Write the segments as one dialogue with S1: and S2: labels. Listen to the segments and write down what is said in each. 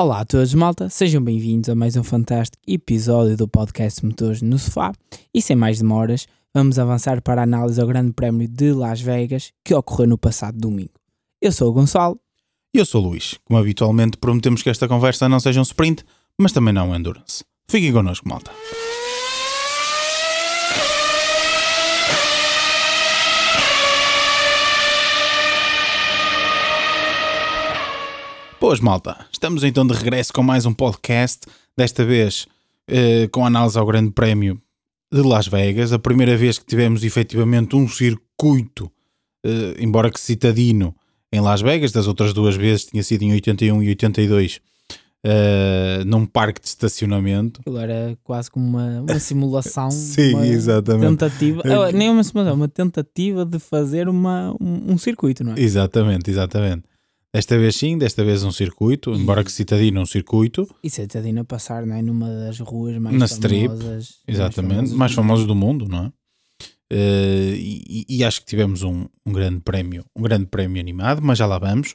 S1: Olá a todos, malta, sejam bem-vindos a mais um fantástico episódio do podcast Motores no Sofá. E sem mais demoras, vamos avançar para a análise ao Grande Prémio de Las Vegas que ocorreu no passado domingo. Eu sou o Gonçalo.
S2: E eu sou o Luís. Como habitualmente, prometemos que esta conversa não seja um sprint, mas também não um endurance. Fiquem connosco, malta. Boas, malta. Estamos então de regresso com mais um podcast, desta vez eh, com análise ao Grande Prémio de Las Vegas. A primeira vez que tivemos efetivamente um circuito, eh, embora que citadino, em Las Vegas. Das outras duas vezes tinha sido em 81 e 82, eh, num parque de estacionamento.
S1: Aquilo era quase como uma, uma simulação.
S2: Sim,
S1: uma
S2: exatamente.
S1: Tentativa, ah, nem uma simulação, uma tentativa de fazer uma, um, um circuito, não é?
S2: Exatamente, exatamente. Desta vez sim, desta vez um circuito, embora que citadino um circuito,
S1: E Citadina passar não é? numa das ruas mais
S2: Na Strip,
S1: famosas.
S2: exatamente, mais famosos do mundo, não é? Eh, e, e acho que tivemos um, um grande prémio, um grande prémio animado, mas já lá vamos.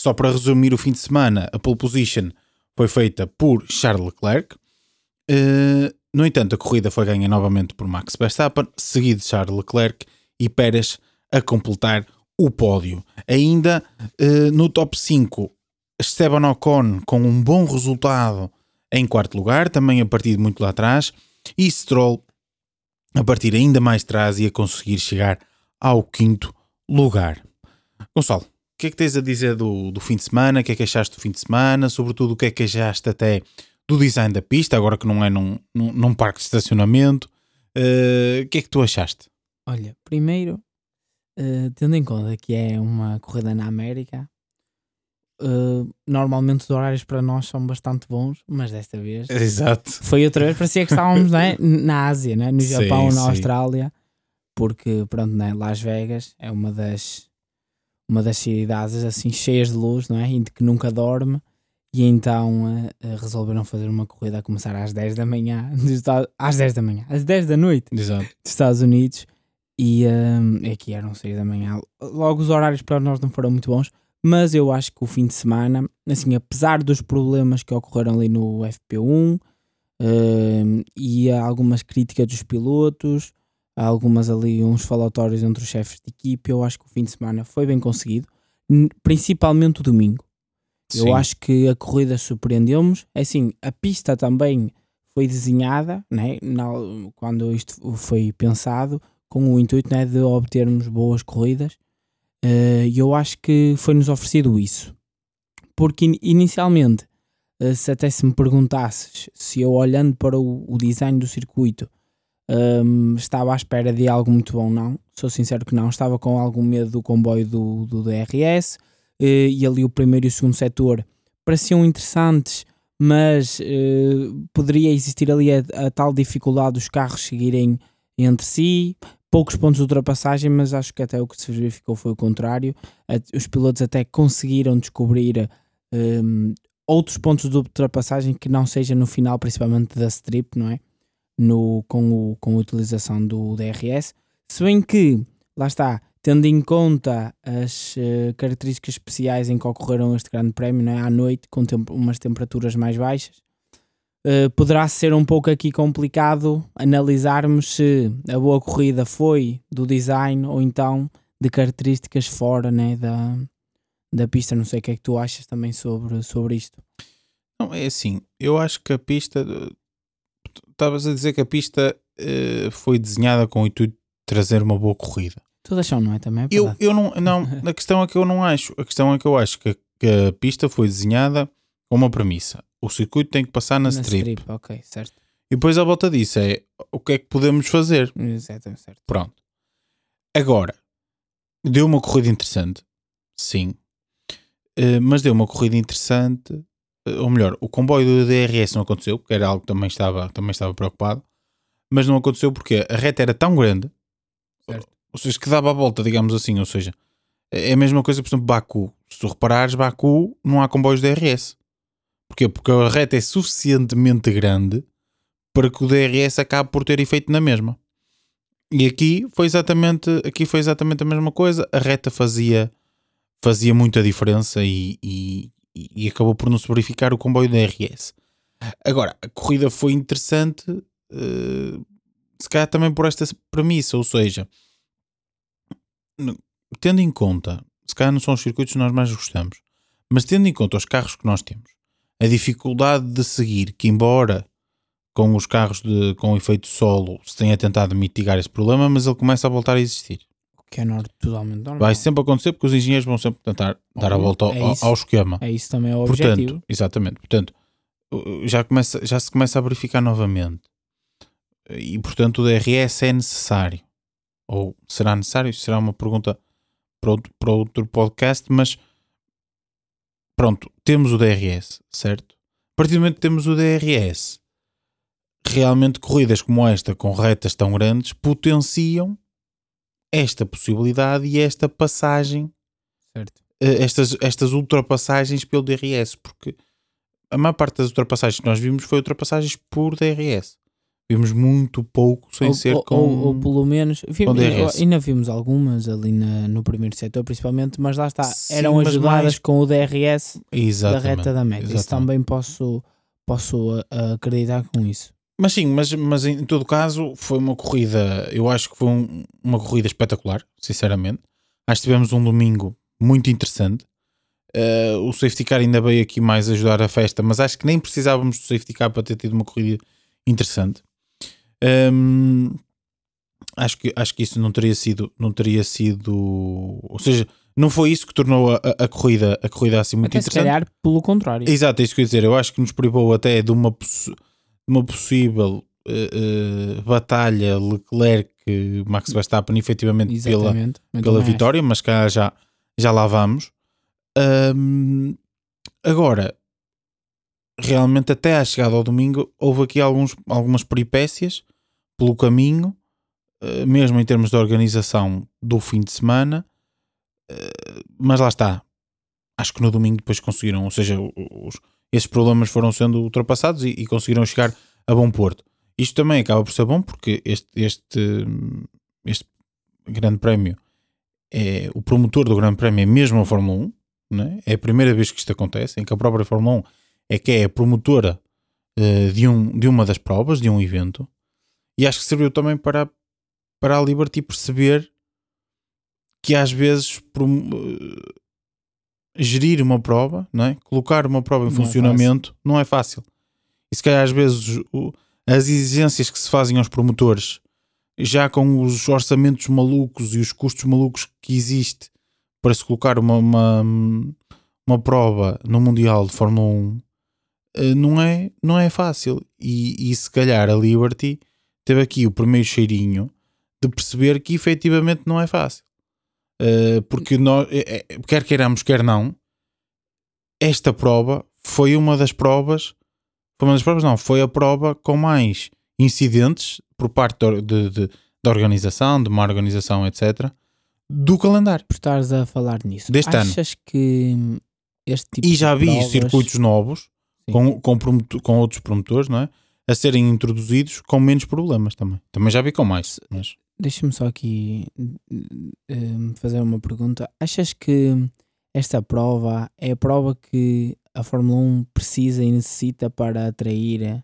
S2: Só para resumir o fim de semana, a pole position foi feita por Charles Leclerc. Eh, no entanto, a corrida foi ganha novamente por Max Verstappen, seguido de Charles Leclerc e Pérez a completar o pódio. Ainda eh, no top 5, Esteban Ocon com um bom resultado em quarto lugar, também a partir de muito lá atrás, e Stroll a partir ainda mais atrás e a conseguir chegar ao quinto lugar. Gonçalo, o que é que tens a dizer do, do fim de semana? O que é que achaste do fim de semana? Sobretudo, o que é que achaste até do design da pista, agora que não é num, num, num parque de estacionamento? Eh, o que é que tu achaste?
S1: Olha, primeiro, eh, tendo em conta que é uma corrida na América, eh, normalmente os horários para nós são bastante bons, mas desta vez
S2: Exato.
S1: foi outra vez, parecia que estávamos não é? na Ásia, não é? no
S2: Sim,
S1: Japão, na
S2: sim.
S1: Austrália, porque pronto, não é? Las Vegas é uma das uma das cidades assim cheias de luz, não é? E que nunca dorme. E então eh, resolveram fazer uma corrida a começar às 10 da manhã, dos Estados- às 10 da manhã, às 10 da noite
S2: Exato.
S1: dos Estados Unidos e hum, aqui eram 6 da manhã. Logo os horários para nós não foram muito bons, mas eu acho que o fim de semana, assim, apesar dos problemas que ocorreram ali no FP1 hum, e algumas críticas dos pilotos, algumas ali, uns falatórios entre os chefes de equipe, eu acho que o fim de semana foi bem conseguido, principalmente o domingo. Eu
S2: Sim.
S1: acho que a corrida surpreendeu-nos. É Assim, a pista também foi desenhada, né, na- quando isto foi pensado, com o intuito né, de obtermos boas corridas. Eh, E eu acho que foi-nos oferecido isso. Porque in- inicialmente, eh, se até se me perguntasses se eu olhando para o, design do circuito hum, estava à espera de algo muito bom, não. Sou sincero que não. Estava com algum medo do comboio do, do DRS eh, e ali o primeiro e o segundo setor pareciam interessantes, mas poderia existir ali a, a tal dificuldade dos carros seguirem entre si, poucos pontos de ultrapassagem, mas acho que até o que se verificou foi o contrário. Os pilotos até conseguiram descobrir hum, outros pontos de ultrapassagem que não seja no final, principalmente da strip, não é? No, com, o, com a utilização do DRS. Se bem que, lá está, tendo em conta as eh, características especiais em que ocorreram este grande prémio, não é? à noite, com temp- umas temperaturas mais baixas, eh, poderá ser um pouco aqui complicado analisarmos se a boa corrida foi do design ou então de características fora né, da, da pista. Não sei o que é que tu achas também sobre, sobre isto.
S2: Não, é assim, eu acho que a pista. eh, tu Estavas a dizer que a pista eh, foi desenhada com o intuito de trazer uma boa corrida.
S1: Todas são, não é? Também é
S2: Eu, eu não, não, a questão é que eu não acho. A questão é que eu acho que, que a pista foi desenhada com uma premissa. O circuito tem que passar na, strip.
S1: Ok, certo.
S2: E depois à volta disso é o que é que podemos fazer.
S1: Exatamente, certo.
S2: Pronto. Agora, deu uma corrida interessante. Sim. Eh, mas deu uma corrida interessante. eh, ou melhor, o comboio do DRS não aconteceu, porque era algo que também estava, também estava preocupado. Mas não aconteceu porque a reta era tão grande,
S1: Certo.
S2: ou seja, que dava a volta, digamos assim. Ou seja, é a mesma coisa, por exemplo, Baku. Se tu reparares, Baku não há comboios DRS. Porquê? Porque a reta é suficientemente grande para que o DRS acabe por ter efeito na mesma. E aqui foi exatamente, aqui foi exatamente a mesma coisa. A reta fazia, fazia muita diferença e, e, e, acabou por não se verificar o comboio da RS. Agora, a corrida foi interessante, uh, se calhar também por esta premissa, ou seja, tendo em conta, se calhar não são os circuitos que nós mais gostamos, mas tendo em conta os carros que nós temos, a dificuldade de seguir, que embora com os carros de, com efeito solo se tenha tentado mitigar esse problema, mas ele começa a voltar a existir.
S1: O que é totalmente normal.
S2: Vai sempre acontecer porque os engenheiros vão sempre tentar dar a volta ao, é ao esquema.
S1: É isso também é o
S2: Portanto,
S1: objetivo.
S2: Exatamente. Portanto, já, começa, já se começa a verificar novamente. E portanto o DRS é necessário. Ou será necessário? Será uma pergunta para outro, para outro podcast, mas pronto, temos o DRS, certo? A partir do momento que temos o DRS, realmente corridas como esta, com retas tão grandes, potenciam esta possibilidade e esta passagem,
S1: certo.
S2: Eh, estas, estas ultrapassagens pelo DRS, porque a maior parte das ultrapassagens que nós vimos foi ultrapassagens por DRS. Vimos muito pouco sem
S1: ou,
S2: ser
S1: ou,
S2: com.
S1: Ou, ou pelo menos.
S2: com DRS.
S1: Ainda vimos algumas ali na, no primeiro setor, principalmente, mas lá está. Sim, eram ajudadas mais... com o DRS
S2: Exatamente.
S1: da reta da meta. Isso também posso, posso uh, acreditar com isso.
S2: Mas sim, mas, mas em todo caso foi uma corrida, eu acho que foi um, uma corrida espetacular, sinceramente. Acho que tivemos um domingo muito interessante. Uh, o safety car ainda veio aqui mais ajudar a festa, mas acho que nem precisávamos do safety car para ter tido uma corrida interessante. Acho, que, acho que isso não teria sido, não teria sido, ou seja, não foi isso que tornou a, a, corrida, a corrida assim muito
S1: até
S2: interessante.
S1: Se calhar pelo contrário.
S2: Exato, é isso que eu ia dizer. Eu acho que nos privou até de uma, uma possível uh, uh, batalha Leclerc-Max Verstappen, efetivamente pela, pela vitória, mas cá já, já lá vamos. Um, agora, realmente até à chegada ao domingo houve aqui alguns, algumas peripécias pelo caminho, uh, mesmo em termos de organização do fim de semana, uh, mas lá está. Acho que no domingo depois conseguiram, ou seja, os, esses problemas foram sendo ultrapassados e, e, conseguiram chegar a bom porto. Isto também acaba por ser bom porque este, este, este grande prémio é o promotor do grande prémio é mesmo a Fórmula 1, é? é a primeira vez que isto acontece, em que a própria Fórmula 1 é que é a promotora uh, de, um, de uma das provas, de um evento, e acho que serviu também para, para a Liberty perceber que às vezes uh, gerir uma prova, não é? colocar uma prova em não é funcionamento é não é fácil. E se calhar às vezes o, as exigências que se fazem aos promotores, já com os orçamentos malucos e os custos malucos que existe para se colocar uma, uma, uma prova no Mundial de Fórmula 1 eh, não é, não é fácil. E, e se calhar a Liberty teve aqui o primeiro cheirinho de perceber que efetivamente não é fácil. Uh, porque nós, é, quer queiramos, quer não, esta prova foi uma das provas, foi uma das provas, não, foi a prova com mais incidentes por parte da organização, de uma organização, etc., do calendário.
S1: Por estares a falar nisso,
S2: deste
S1: achas
S2: ano.
S1: que este tipo
S2: E já vi
S1: provas...
S2: circuitos novos com, com, com, outros promotores, não é? A serem introduzidos com menos problemas também. Também já vi com mais. Mas...
S1: Deixa-me só aqui um, fazer uma pergunta. Achas que esta prova é a prova que a Fórmula 1 precisa e necessita para atrair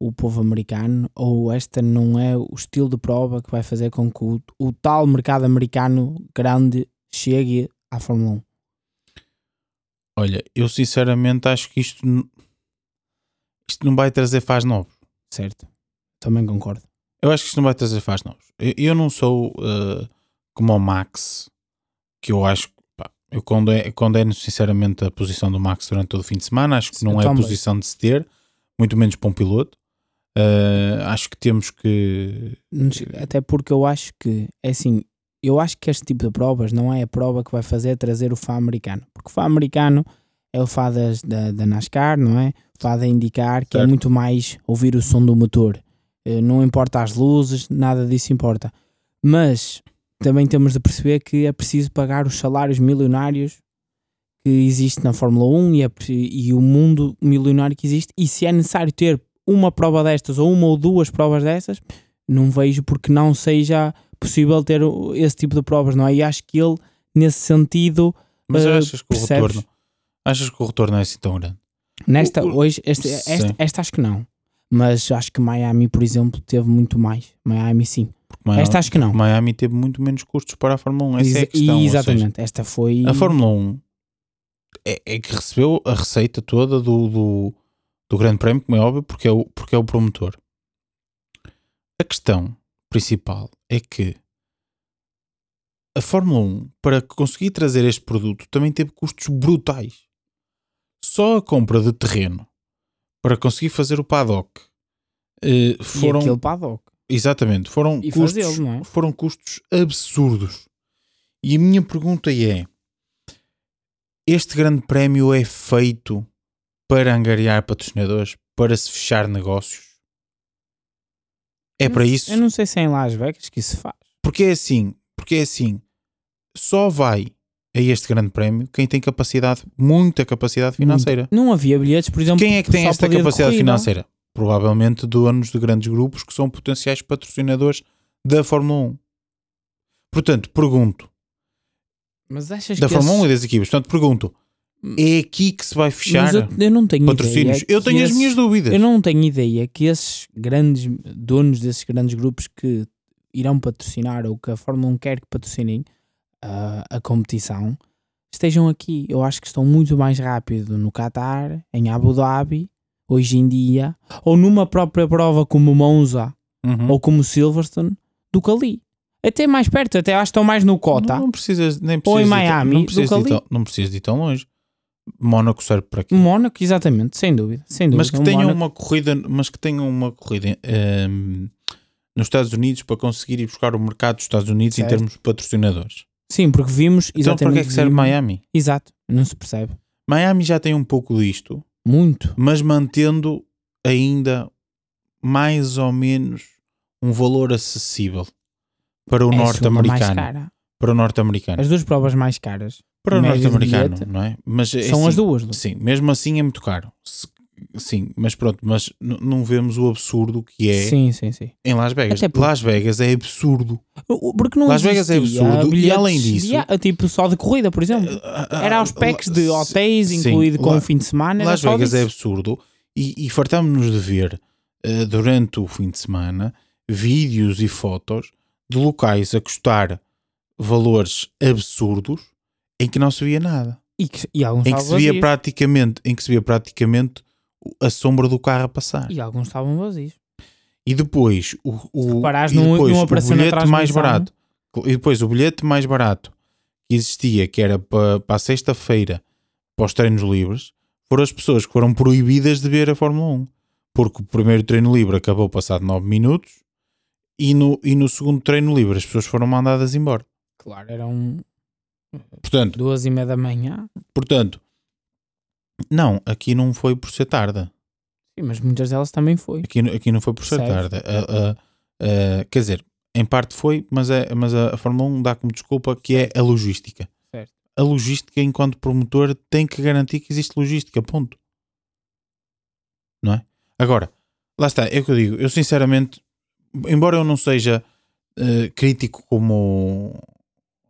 S1: o povo americano? Ou esta não é o estilo de prova que vai fazer com que o, o tal mercado americano grande chegue à Fórmula 1?
S2: Olha, eu sinceramente acho que isto isto não vai trazer faz novos.
S1: Certo. Também concordo.
S2: Eu acho que isto não vai trazer faz novos. Eu, eu não sou uh, como o Max, que eu acho pá, eu condeno, condeno sinceramente a posição do Max durante todo o fim de semana. Acho que não é a posição de se ter, muito menos para um piloto. Uh, acho que temos que.
S1: Até porque eu acho que, é assim, eu acho que este tipo de provas não é a prova que vai fazer trazer o fã americano. Porque o fã americano é o das, da, da NASCAR, não é? O fã da indicar que é certo. é muito mais ouvir o som do motor. Eh, não importa as luzes, nada disso importa. Mas também temos de perceber que é preciso pagar os salários milionários que existe na Fórmula 1 e, é, e o mundo milionário que existe. E se é necessário ter uma prova destas ou uma ou duas provas destas, não vejo porque não seja possível ter esse tipo de provas, não é? E acho que ele, nesse sentido,
S2: mas uh, achas que o retorno, Achas que o retorno é assim tão grande?
S1: Nesta,
S2: O-
S1: hoje, este, esta, esta acho que não. Mas acho que Miami, por exemplo, teve muito mais. Miami, sim.
S2: Miami,
S1: Esta acho que não.
S2: Miami teve muito menos custos para a Fórmula 1. Essa é a questão. ou seja,
S1: Exatamente. esta foi.
S2: a Fórmula 1 é, é que recebeu a receita toda do, do, do Grande Prémio, como é óbvio, porque é, o, porque é o promotor. A questão principal é que a Fórmula 1, para conseguir trazer este produto, também teve custos brutais. Só a compra de terreno para conseguir fazer o paddock
S1: e
S2: foram.
S1: aquele paddock.
S2: Exatamente, foram
S1: E
S2: custos,
S1: é?
S2: foram custos absurdos. E a minha pergunta é: este grande prémio é feito para angariar patrocinadores, para se fechar negócios? É
S1: Eu
S2: para
S1: não-
S2: isso?
S1: Eu não sei se é em Las Vegas que isso se faz.
S2: Porque é assim, porque é assim, só vai a este grande prémio quem tem capacidade, muita capacidade financeira.
S1: Não havia bilhetes, por exemplo.
S2: Quem é que tem esta capacidade financeira? Provavelmente donos de grandes grupos que são potenciais patrocinadores da Fórmula 1. Portanto, pergunto,
S1: Mas achas
S2: da
S1: que
S2: Fórmula 1
S1: esses-
S2: e das equipes, portanto, pergunto, é aqui que se vai fechar
S1: eu, eu não tenho
S2: patrocínios? Eu tenho as
S1: esses-
S2: minhas dúvidas.
S1: Eu não tenho ideia que esses grandes donos desses grandes grupos que irão patrocinar ou que a Fórmula 1 quer que patrocinem ah, a competição estejam aqui. Eu acho que estão muito mais rápido no Qatar, em Abu Dhabi, hoje em dia, ou numa própria prova como Monza
S2: Uhum.
S1: ou como Silverstone, do que ali. Até mais perto, até acho que estão mais no Cota.
S2: Não, não precisas, nem
S1: Ou em
S2: precisas
S1: Miami,
S2: não
S1: do
S2: precisas,
S1: que ali.
S2: tão, não precisas de ir tão longe. Mónaco serve para aqui.
S1: Mónaco, exatamente, sem dúvida. Sem dúvida.
S2: mas que tenham
S1: Mónaco-
S2: uma corrida, mas que tenham uma corrida ehm, nos Estados Unidos para conseguir ir buscar o mercado dos Estados Unidos em
S1: Certo.
S2: termos de patrocinadores.
S1: Sim, porque vimos
S2: Então para
S1: exatamente.
S2: que é que serve
S1: vimos-
S2: Miami?
S1: Exato, não se percebe.
S2: Miami já tem um pouco disto,
S1: Muito.
S2: mas mantendo ainda mais ou menos um valor acessível para o
S1: É
S2: norte-americano. Para o norte-americano.
S1: As duas provas mais caras
S2: Para o norte-americano, não é? Mas
S1: são
S2: assim,
S1: as duas. Lu.
S2: Sim, mesmo assim é muito caro. Se- Sim, mas pronto, mas não vemos o absurdo que é
S1: Sim, sim, sim.
S2: em Las Vegas.
S1: Porque-
S2: Las Vegas é absurdo.
S1: Porque não
S2: Las Vegas é absurdo, e além disso-
S1: dia- tipo só de corrida, por exemplo. Era aos packs de hotéis,
S2: sim,
S1: incluído com o fim de semana.
S2: Las Vegas é
S1: disso.
S2: absurdo e, e fartámos-nos de ver eh, durante o fim de semana vídeos e fotos de locais a custar valores absurdos em que não se via nada.
S1: E, que, e
S2: Em que se via praticamente, em que se via praticamente a sombra do carro a passar.
S1: E alguns estavam vazios.
S2: E depois o, o, e
S1: não-
S2: depois
S1: não
S2: o bilhete mais barato. E depois o bilhete mais barato que existia, que era para, para a sexta-feira, para os treinos livres, foram as pessoas que foram proibidas de ver a Fórmula 1. Porque o primeiro treino livre acabou passado 9 minutos e no, e no segundo treino livre as pessoas foram mandadas embora.
S1: Claro, eram
S2: Portanto,
S1: duas e meia da manhã.
S2: portanto, não, aqui não foi por ser tarde.
S1: Sim, mas muitas delas também foi.
S2: Aqui, aqui não foi por ser tarde. A- a- a- quer dizer, em parte foi, mas, é, mas a, Fórmula 1 dá como desculpa que é a logística.
S1: Certo.
S2: A logística, enquanto promotor, tem que garantir que existe logística, ponto. Não é? Agora, lá está, é o que eu digo. Eu sinceramente, embora eu não seja eh, crítico como.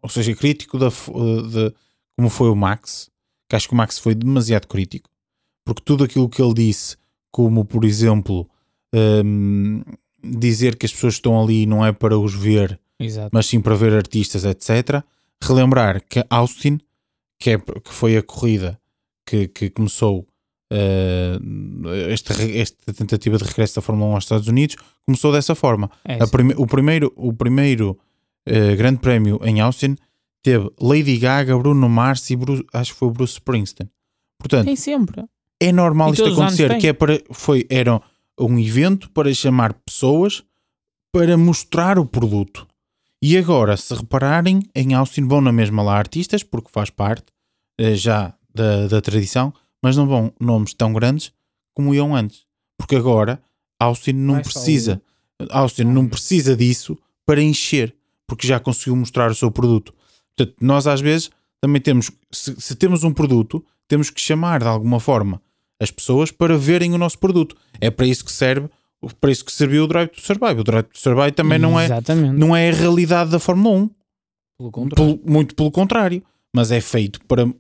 S2: Ou seja, crítico da, eh, de, como foi o Max, que acho que o Max foi demasiado crítico, porque tudo aquilo que ele disse, como por exemplo hum, dizer que as pessoas estão ali não é para os ver,
S1: Exato.
S2: mas sim para ver artistas, etc. Relembrar que Austin, que, é, que foi a corrida que, que começou eh, esta, re- esta tentativa de regresso da Fórmula 1 aos Estados Unidos, começou dessa forma.
S1: É,
S2: prime- o primeiro, o primeiro eh, grande prémio em Austin teve Lady Gaga, Bruno Mars e Bruce- acho que foi o Bruce Springsteen. Portanto,
S1: Tem sempre.
S2: é normal
S1: E
S2: isto acontecer, que é para, foi, era um evento para chamar pessoas para mostrar o produto. E agora, se repararem, em Austin vão na mesma lá artistas, porque faz parte eh, já da, da tradição, mas não vão nomes tão grandes como iam antes. Porque agora Austin não
S1: Vai
S2: precisa, Austin não precisa disso para encher, porque já conseguiu mostrar o seu produto. Portanto, nós às vezes também temos, se, se temos um produto, temos que chamar de alguma forma as pessoas para verem o nosso produto. É para isso que serve, para isso que serviu o Drive to Survive. O Drive to Survive também não é, não é a realidade da Fórmula 1.
S1: Pelo.
S2: Pelo- muito pelo contrário. Mas é feito para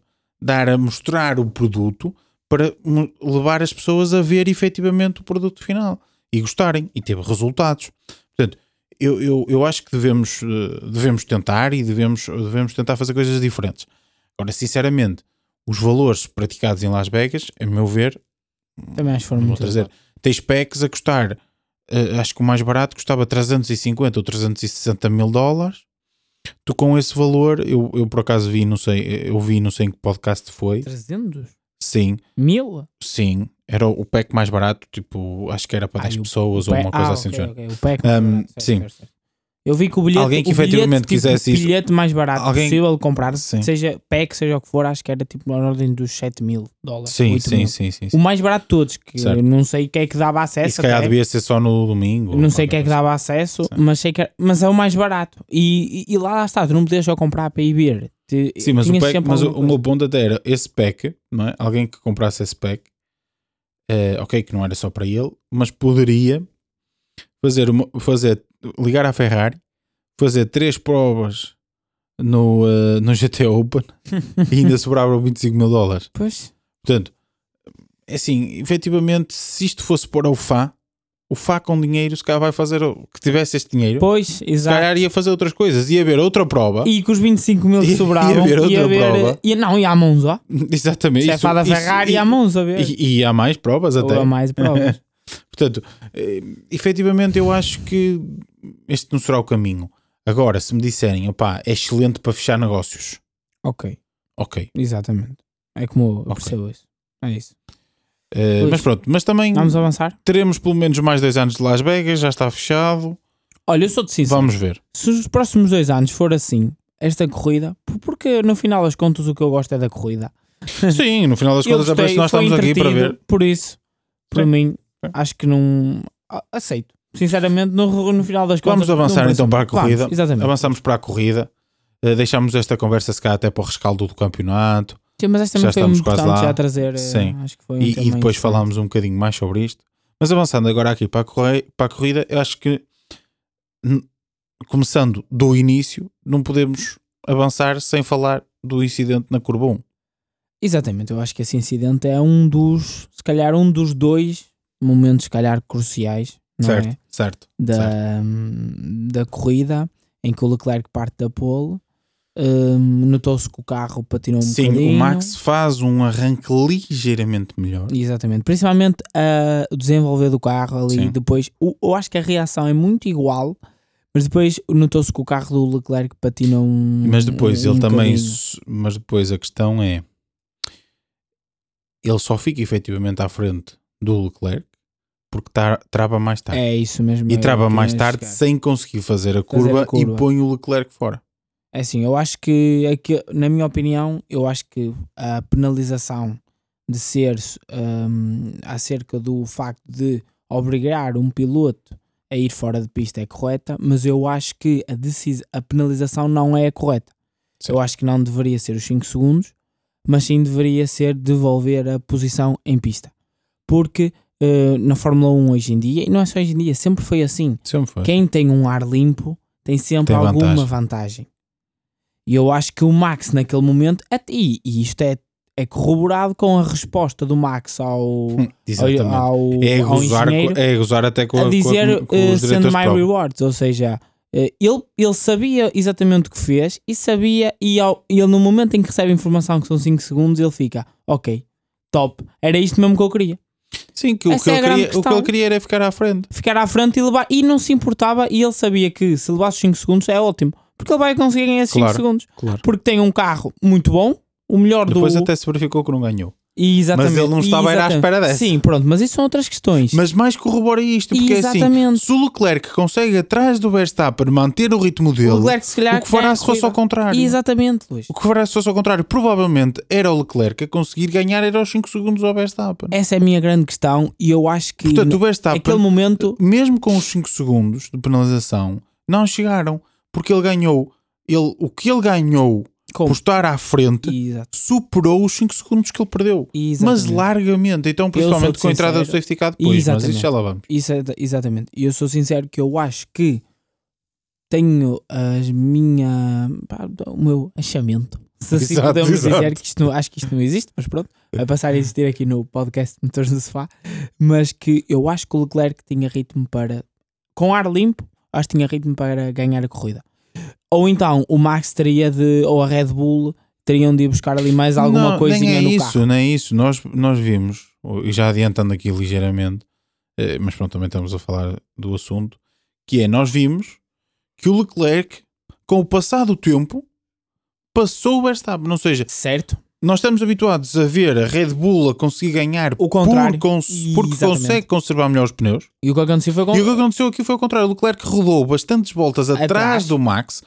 S2: dar a mostrar o produto para levar as pessoas a ver efetivamente o produto final e gostarem e teve resultados. Portanto, eu, eu, eu acho que devemos, eh, devemos tentar e devemos, devemos tentar fazer coisas diferentes. Agora, sinceramente, os valores praticados em Las Vegas, a meu ver,
S1: Também acho que foram muito
S2: trazer, tens packs a custar, eh, acho que o mais barato custava 350 ou 360 mil dólares. Tu com esse valor, eu, eu por acaso vi, não sei, eu vi, não sei em que podcast foi.
S1: 300?
S2: Sim,
S1: Mil?
S2: sim, era o pack mais barato, tipo, acho que era para
S1: Ah,
S2: 10
S1: e o-
S2: pessoas ou uma coisa
S1: ah,
S2: assim. do
S1: ok,
S2: género.
S1: ok, O pack,
S2: Um,
S1: certo,
S2: sim.
S1: certo, certo. Eu vi que o bilhete,
S2: Alguém que
S1: o bilhete,
S2: efetivamente
S1: tipo,
S2: quisesse
S1: o
S2: isso-
S1: bilhete mais barato
S2: Alguém-
S1: possível de comprar,
S2: Sim.
S1: seja pack, seja o que for, acho que era tipo na ordem dos 7 mil dólares.
S2: Sim,
S1: 8
S2: sim,
S1: mil.
S2: sim, sim,
S1: O
S2: sim.
S1: mais barato de todos, que
S2: Certo.
S1: eu não sei o que é que dava
S2: E
S1: acesso.
S2: se calhar
S1: até.
S2: devia ser só no domingo. ou
S1: Não sei o que é
S2: qualquer
S1: que dava acesso, mas sei que era- mas é o mais barato. E, e, e lá, lá está, tu não podias só comprar para ir ver. Te-
S2: Sim, mas, o,
S1: tinhas
S2: pack,
S1: sempre
S2: mas o,
S1: alguma
S2: o meu ponto até era esse pack, não é? Alguém que comprasse esse pack, eh, ok, que não era só para ele, mas poderia fazer, uma, fazer ligar à Ferrari, fazer três provas no, eh, no GT Open e ainda sobravam 25 mil dólares.
S1: Pois,
S2: Portanto, é assim, efetivamente, se isto fosse para o Fá, o Fá com dinheiro, se calhar vai fazer, que tivesse este dinheiro,
S1: pois,
S2: se
S1: exato.
S2: calhar ia fazer outras coisas, ia ver outra prova.
S1: E com os 25 mil que
S2: Ia-
S1: sobravam,
S2: ia ver outra prova.
S1: ia, não, ia à Monza.
S2: Exatamente.
S1: Se é
S2: isso-
S1: fada
S2: isso-
S1: Ferrari,
S2: e-
S1: ia à Monza ver.
S2: E, e há mais provas
S1: Ou
S2: até.
S1: a mais provas.
S2: Portanto, eh, efetivamente eu acho que este não será o caminho. Agora, se me disserem, opá, é excelente para fechar negócios.
S1: ok,
S2: Ok.
S1: exatamente. É como eu percebo isso. É isso. Pois.
S2: mas pronto, mas também
S1: Vamos avançar?
S2: teremos pelo menos mais dois anos de Las Vegas, já está fechado.
S1: Olha, eu sou de sincero.
S2: Vamos ver.
S1: Se os próximos dois anos for assim, esta corrida, por- porque no final das contas o que eu gosto é da corrida.
S2: Sim, no final das contas é
S1: gostei,
S2: que nós estamos aqui para ver.
S1: Por isso, para
S2: Sim.
S1: mim,
S2: Sim.
S1: acho que não. Aceito. Sinceramente, no, no final das
S2: Vamos
S1: contas.
S2: avançar
S1: não
S2: então para a
S1: parece- Vamos,
S2: corrida.
S1: exatamente.
S2: Avançamos para a corrida. Eh, deixamos esta conversa se calhar até para o rescaldo do campeonato.
S1: Sim, mas esta
S2: Já estamos quase lá.
S1: já trazer. eh,
S2: Sim. E, e depois falámos um bocadinho mais sobre isto. Mas avançando agora aqui para a, para a corrida, eu acho que começando do início, não podemos avançar sem falar do incidente na curva 1.
S1: Exatamente, eu acho que esse incidente é um dos, se calhar, um dos dois momentos, se calhar, cruciais
S2: certo,
S1: é?
S2: certo.
S1: da,
S2: certo.
S1: hum, da corrida em que o Leclerc parte da pole. hum, Notou-se que o carro patinou um
S2: Sim,
S1: bocadinho.
S2: o Max faz um arranque ligeiramente melhor.
S1: Exatamente, principalmente o desenvolver do carro ali.
S2: Sim.
S1: Depois, o- eu acho que a reação é muito igual, mas depois notou-se que o carro do Leclerc patina um.
S2: Mas depois
S1: um
S2: ele também.
S1: bocadinho.
S2: s- Mas depois a questão é. Ele só fica efetivamente à frente do Leclerc porque tra- trava mais tarde.
S1: É isso mesmo.
S2: e
S1: é
S2: trava
S1: que
S2: mais tarde
S1: chegar.
S2: sem conseguir fazer a curva,
S1: a curva.
S2: e põe o Leclerc fora.
S1: É assim, eu acho que, aqui, na minha opinião, eu acho que a penalização de ser hum, acerca do facto de obrigar um piloto a ir fora de pista é correta, mas eu acho que a, decis- a penalização não é a correta.
S2: Sim.
S1: Eu acho que não deveria ser os 5 segundos, mas sim deveria ser devolver a posição em pista. Porque eh, na Fórmula 1 hoje em dia, e não é só hoje em dia, sempre foi assim.
S2: Sempre foi.
S1: Quem tem um ar limpo tem sempre
S2: Tem
S1: alguma
S2: vantagem.
S1: vantagem. E eu acho que o Max naquele momento, e, e isto é, é corroborado com a resposta do Max ao, ao,
S2: Exatamente.
S1: ao,
S2: é,
S1: ao
S2: gozar,
S1: engenheiro
S2: é gozar até com,
S1: a
S2: a,
S1: dizer
S2: com, com
S1: eh, send my
S2: prova.
S1: rewards, ou seja, eh, ele, ele sabia exatamente o que fez e sabia, e ao, ele no momento em que recebe a informação que são 5 segundos, ele fica, ok, top, era isto mesmo que eu queria.
S2: Sim, que o que,
S1: é grande
S2: queria, o que queria era ficar à frente.
S1: ficar à frente e levar, e não se importava, e ele sabia que se levasse os 5 segundos é ótimo, porque ele vai conseguir ganhar esses 5
S2: Claro.
S1: segundos,
S2: Claro.
S1: porque tem um carro muito bom, o melhor
S2: Depois
S1: do.
S2: até se verificou que não ganhou.
S1: E exatamente,
S2: Mas ele não estava a ir à espera dessa.
S1: Sim, pronto, mas isso são outras questões.
S2: Mas mais corrobora isto, porque é assim,
S1: Exatamente.
S2: se o Leclerc consegue atrás do Verstappen manter o ritmo dele,
S1: o Leclerc, se calhar,
S2: o que fará
S1: a
S2: se fosse ao contrário?
S1: Exatamente, Luís.
S2: O que fará se fosse ao contrário? Provavelmente era o Leclerc a conseguir ganhar era aos 5 segundos ao Verstappen.
S1: Essa é a minha grande questão e eu acho que
S2: Portanto, o Verstappen,
S1: aquele momento
S2: mesmo com os 5 segundos de penalização, não chegaram, porque ele ganhou, ele, o que ele ganhou
S1: como
S2: por estar à frente
S1: Exato.
S2: superou os 5 segundos que ele perdeu. Mas
S1: Exatamente.
S2: largamente, então principalmente com a entrada do safety car depois, mas
S1: Exatamente.
S2: isso já lá vamos.
S1: Isso é- exatamente. E eu sou sincero que eu acho que tenho as minha pá, o meu achamento, Se assim
S2: Exato,
S1: podemos
S2: exato.
S1: dizer que isto não, acho que isto não existe, mas pronto, vai passar a existir aqui no podcast Motores do Sofá. Mas que eu acho que o Leclerc tinha ritmo para, com ar limpo, acho que tinha ritmo para ganhar a corrida. Ou então o Max teria de, ou a Red Bull teriam de ir buscar ali mais alguma
S2: Não,
S1: coisinha
S2: nem é
S1: no
S2: isso,
S1: carro.
S2: nem é isso. Nós, nós vimos, e já adiantando aqui ligeiramente, eh, mas pronto, também estamos a falar do assunto, que é, nós vimos que o Leclerc, com o passar do tempo, passou o Verstappen. Ou seja,
S1: Certo?
S2: Nós estamos habituados a ver a Red Bull a conseguir ganhar
S1: O contrário.
S2: por cons- porque
S1: Exatamente.
S2: consegue conservar melhor os pneus.
S1: E o que aconteceu foi com.
S2: E o que aconteceu aqui foi o contrário. O Leclerc rodou bastantes voltas atrás,
S1: Atrás.
S2: do Max,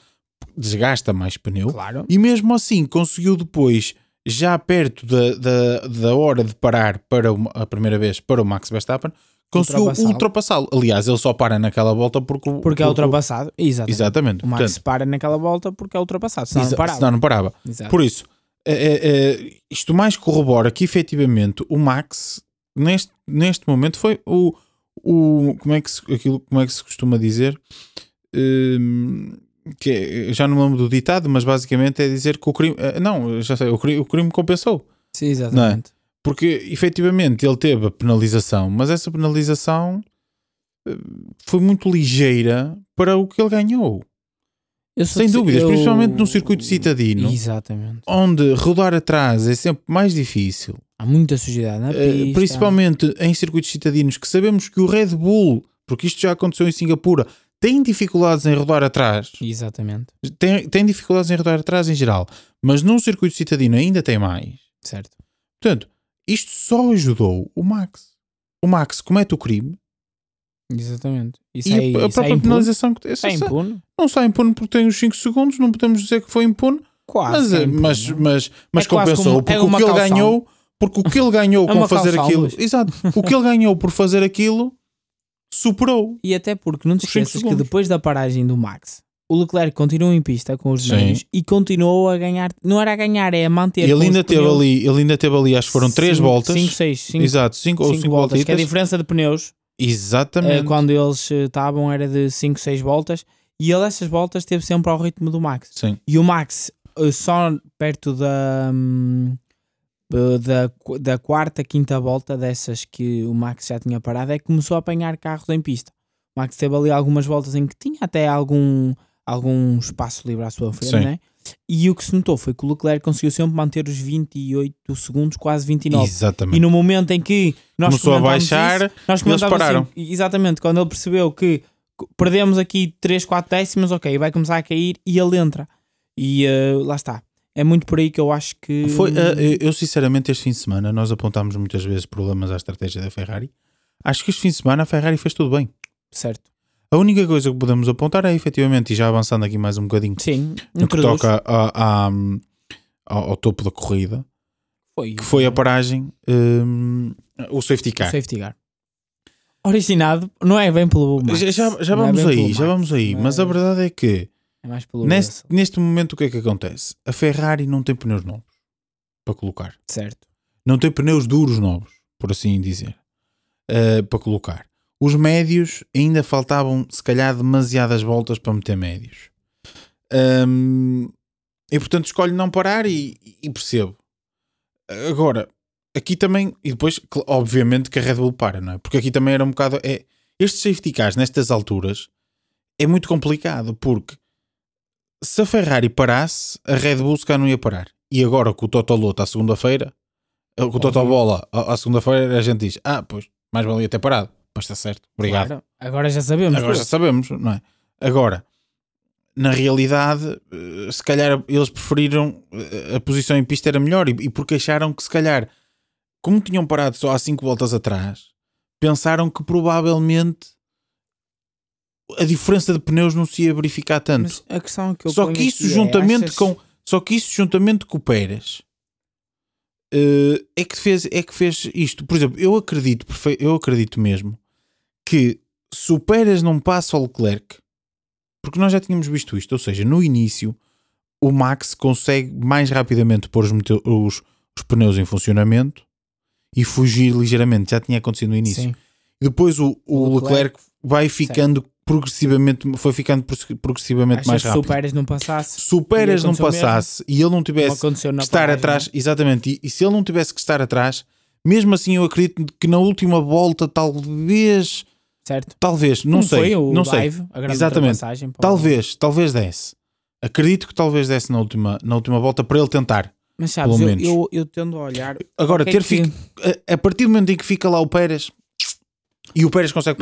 S2: desgasta mais pneu,
S1: Claro.
S2: e mesmo assim conseguiu depois, já perto da, da, da hora de parar para o- a primeira vez para o Max Verstappen, conseguiu
S1: Ultrapassá-lo.
S2: Aliás, ele só para naquela volta porque. o-
S1: Porque é
S2: porque o-
S1: ultrapassado. Exatamente.
S2: Exatamente.
S1: O Max
S2: Portanto,
S1: para naquela volta porque é ultrapassado. Senão não parava.
S2: senão não parava.
S1: Exato.
S2: Por isso, é, é, é, isto mais corrobora que efetivamente o Max, neste, neste momento, foi o. o como, é que se, aquilo, como é que se costuma dizer? Hum, que é- já não me lembro do ditado, mas basicamente é dizer que o crime. eh, Não, já sei, o crime, o crime compensou.
S1: Sim, exatamente.
S2: Porque efetivamente ele teve a penalização, mas essa penalização eh, foi muito ligeira para o que ele ganhou. Sem dúvidas,
S1: eu-
S2: principalmente num circuito citadino.
S1: Exatamente.
S2: Onde rodar atrás é sempre mais difícil,
S1: Há muita sujidade na
S2: eh,
S1: pista.
S2: principalmente em circuitos citadinos, que sabemos que o Red Bull, porque isto já aconteceu em Singapura, tem dificuldades em rodar atrás,
S1: Exatamente.
S2: tem, tem dificuldades em rodar atrás em geral, mas num circuito citadino ainda tem mais.
S1: Certo.
S2: Portanto, isto só ajudou o Max. O Max comete o crime
S1: Exatamente. Isso
S2: e
S1: é,
S2: a, a
S1: é
S2: própria
S1: impune.
S2: penalização que
S1: Isso é
S2: essa-
S1: impune.
S2: não sai impune porque tem os 5 segundos, não podemos dizer que foi impune,
S1: Quase.
S2: mas,
S1: é
S2: eh,
S1: impune,
S2: mas,
S1: não?
S2: mas, mas
S1: É
S2: compensou
S1: como- é
S2: porque o
S1: uma
S2: que ele
S1: calção.
S2: ganhou, porque o que ele ganhou
S1: É
S2: com fazer
S1: calção,
S2: aquilo,
S1: Luís.
S2: exato, o que ele ganhou por fazer aquilo superou.
S1: E até porque não te esqueças que depois da paragem do Max, o Leclerc continuou em pista com os médios e continuou a ganhar. Não era a ganhar, é a manter.
S2: Ele ainda teve
S1: pneus.
S2: ali, ele ainda teve ali, acho que foram 3
S1: Cinco-
S2: voltas.
S1: Cinco, seis, cinco,
S2: Exato, 5 ou
S1: cinco
S2: 5
S1: voltas. Que a
S2: voltas.
S1: diferença de pneus
S2: Exatamente.
S1: quando eles eh, estavam era de 5, 6 voltas e ele essas voltas teve sempre ao ritmo do Max.
S2: Sim.
S1: E o Max, eh, só perto da, hum, eh, da, da quarta, quinta volta dessas que o Max já tinha parado, é que começou a apanhar carros em pista. O Max teve ali algumas voltas em que tinha até algum, algum espaço livre à sua frente,
S2: Sim.
S1: né? E o que se notou foi que o Leclerc conseguiu sempre manter os 28 segundos, quase 29.
S2: Exatamente.
S1: E no momento em que nós
S2: Começou a baixar,
S1: isso, nós
S2: eles
S1: comentávamos
S2: pararam.
S1: assim, exatamente, quando ele percebeu que perdemos aqui 3, 4 décimas, ok, vai começar a cair e ele entra. E eh, lá está. É muito por aí que eu acho que.
S2: Foi, eh, eu sinceramente, este fim de semana, nós apontámos muitas vezes problemas à estratégia da Ferrari. Acho que este fim de semana a Ferrari fez tudo bem.
S1: Certo.
S2: A única coisa que podemos apontar é efetivamente, e já avançando aqui mais um bocadinho
S1: Sim,
S2: no que toca a- a- ao, ao topo da corrida,
S1: Foi,
S2: que foi a paragem, hum, o safety
S1: o
S2: car.
S1: safety car. Originado, não é bem pelo Max.
S2: Já, já, já
S1: é
S2: vamos
S1: bem
S2: aí, já vamos aí, mas a verdade é que
S1: É
S2: neste, neste momento o que é que acontece? A Ferrari não tem pneus novos para colocar.
S1: Certo.
S2: não tem pneus duros novos, por assim dizer, eh, para colocar. Os médios ainda faltavam, se calhar, demasiadas voltas para meter médios. Ahm, e portanto escolho não parar e, e percebo. Agora, aqui também, e depois, obviamente, que a Red Bull para, não é? Porque aqui também era um bocado. É, estes safety cars, nestas alturas, é muito complicado, porque se a Ferrari parasse, a Red Bull se calhar não ia parar. E agora com o Totoloto à segunda-feira, eh, com o Totobola à à segunda-feira, a gente diz: Ah, pois, mais valia ter parado. Pois está certo, obrigado.
S1: Claro. Agora já sabemos.
S2: Agora já sabemos, não é? Agora, na realidade, eh, se calhar eles preferiram eh, a posição em pista era melhor e, porque acharam que se calhar, como tinham parado só há 5 voltas atrás, pensaram que provavelmente a diferença de pneus não se ia verificar tanto.
S1: Mas a questão que eu
S2: Só que isso
S1: é,
S2: juntamente
S1: achas-
S2: com só que isso juntamente com o Pérez eh, é que fez é que fez isto. Por exemplo, eu acredito eu acredito mesmo que se o Pérez não passa ao Leclerc, porque nós já tínhamos visto isto, ou seja, no início o Max consegue mais rapidamente pôr os, os, os pneus em funcionamento e fugir ligeiramente, já tinha acontecido no início.
S1: Sim.
S2: Depois o, o
S1: O
S2: Leclerc,
S1: Leclerc-
S2: vai ficando progressivamente, foi ficando progressivamente
S1: Achas
S2: mais rápido.
S1: se o Pérez não passasse, ia
S2: não
S1: o mesmo?
S2: passasse e ele não tivesse que estar
S1: paragem,
S2: atrás,
S1: né?
S2: exatamente, e, e se ele não tivesse que estar atrás, mesmo assim eu acredito que na última volta talvez,
S1: certo?
S2: talvez, não sei,
S1: foi o
S2: não sei,
S1: dive, a grande
S2: Exatamente.
S1: para o-
S2: talvez, talvez desse. Acredito que talvez desse na última, na última volta para ele tentar.
S1: Mas sabes, eu, eu, eu tendo a olhar.
S2: Agora,
S1: é
S2: ter
S1: que-
S2: fic- a, a partir do momento em que fica lá o Pérez e o Pérez consegue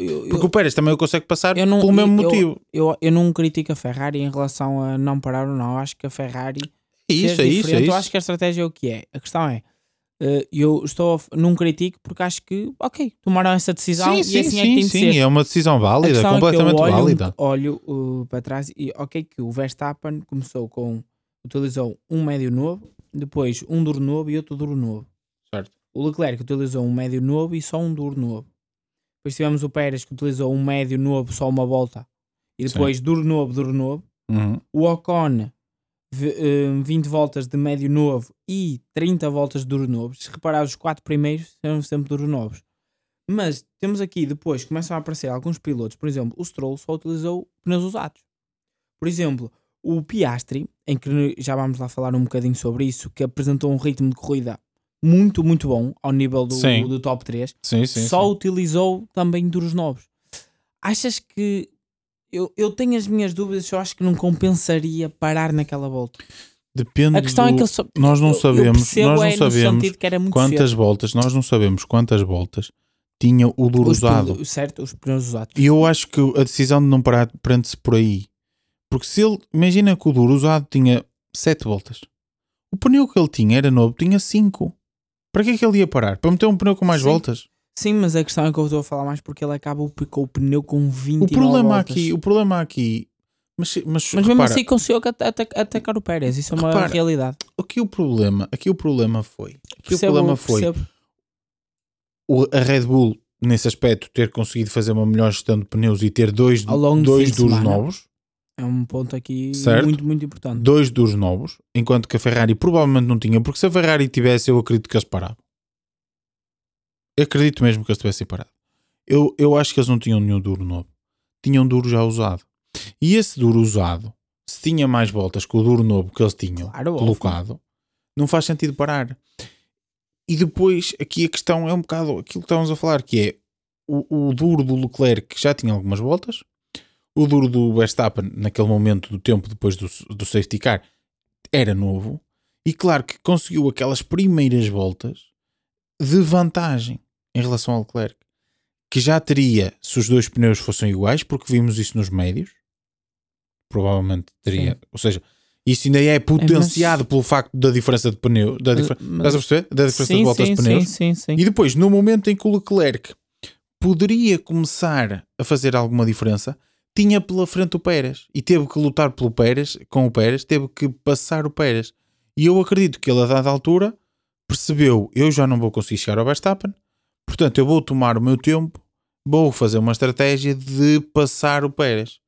S1: eu,
S2: porque o Pérez também o consegue passar
S1: não-
S2: pelo mesmo motivo.
S1: eu, eu não critico a Ferrari em relação a não parar ou não. Acho que a Ferrari
S2: É isso, é isso, é isso.
S1: Eu acho que a estratégia é o que é. A questão é, eu estou não critico porque acho que, ok, tomaram essa decisão
S2: sim,
S1: e
S2: sim,
S1: assim é
S2: sim,
S1: que tem de
S2: sim,
S1: ser.
S2: é uma decisão válida,
S1: é
S2: completamente
S1: olho,
S2: válida.
S1: olho uh, para trás e ok que o Verstappen começou com utilizou um médio novo, depois um duro novo e outro duro novo.
S2: Certo.
S1: O Leclerc utilizou um médio novo e só um duro novo. Depois tivemos o Pérez que utilizou um médio novo, só uma volta. E depois duro novo, duro novo.
S2: Uhum.
S1: O Ocon, eh, 20 voltas de médio novo e 30 voltas de duro novo. Se reparar, os quatro primeiros serão sempre duros novos. Mas temos aqui depois, começam a aparecer alguns pilotos. Por exemplo, o Stroll só utilizou pneus usados. Por exemplo, o Piastri, em que já vamos lá falar um bocadinho sobre isso, que apresentou um ritmo de corrida muito, muito bom ao nível do, do top 3
S2: Sim, sim,
S1: só
S2: sim.
S1: utilizou também duros novos. Achas que eu, eu tenho as minhas dúvidas, eu acho que não compensaria parar naquela volta.
S2: Depende
S1: A questão é
S2: do-
S1: que ele só,
S2: nós não
S1: eu- eu
S2: sabemos,
S1: percebo
S2: nós não
S1: é
S2: sabemos
S1: que
S2: quantas
S1: cedo.
S2: voltas, nós não sabemos quantas voltas tinha o duro usado.
S1: certo, os pneus usados.
S2: E eu acho que a decisão de não parar prende-se por aí. Porque se ele, imagina que o duro usado tinha 7 voltas. O pneu que ele tinha era novo, tinha 5. Para que é que ele ia parar? Para meter um pneu com mais
S1: Sim.
S2: voltas?
S1: Sim, mas a questão é que eu estou a falar mais porque ele acaba o- com o pneu com 20
S2: O problema
S1: voltas.
S2: aqui, o problema aqui, mas, mas,
S1: Mas mesmo
S2: repara,
S1: assim conseguiu ata- ata- atacar o Pérez, isso é uma realidade.
S2: aqui o problema, aqui o problema foi, aqui
S1: Percebo-
S2: o problema foi
S1: percebo.
S2: a Red Bull nesse aspecto ter conseguido fazer uma melhor gestão de pneus e ter dois, dois duros novos,
S1: É um ponto aqui
S2: Certo.
S1: muito, muito importante.
S2: dois duros novos, enquanto que a Ferrari provavelmente não tinha, porque se a Ferrari tivesse, eu acredito que eles paravam. Acredito mesmo que eles tivessem parado. Eu, eu acho que eles não tinham nenhum duro novo. Tinham duro já usado. E esse duro usado, se tinha mais voltas que o duro novo que eles tinham
S1: Claro, óbvio.
S2: colocado, não faz sentido parar. E depois, aqui a questão é um bocado aquilo que estávamos a falar, que é o, o duro do Leclerc que já tinha algumas voltas, o duro do Verstappen naquele momento do tempo depois do, do safety car era novo, e claro que conseguiu aquelas primeiras voltas de vantagem em relação ao Leclerc, que já teria se os dois pneus fossem iguais, porque vimos isso nos médios, provavelmente teria,
S1: Sim.
S2: ou seja, isso ainda é potenciado pelo facto da diferença de pneu, da
S1: Mas-
S2: difer-
S1: mas-
S2: estás a perceber? Da diferença
S1: sim,
S2: de voltas
S1: sim,
S2: de pneus.
S1: Sim, sim, sim.
S2: E depois, no momento em que o Leclerc poderia começar a fazer alguma diferença, tinha pela frente o Pérez e teve que lutar pelo Pérez, com o Pérez, teve que passar o Pérez. E eu acredito que ele, a dada altura, percebeu: eu já não vou conseguir chegar ao Verstappen, portanto, eu vou tomar o meu tempo, vou fazer uma estratégia de passar o Pérez.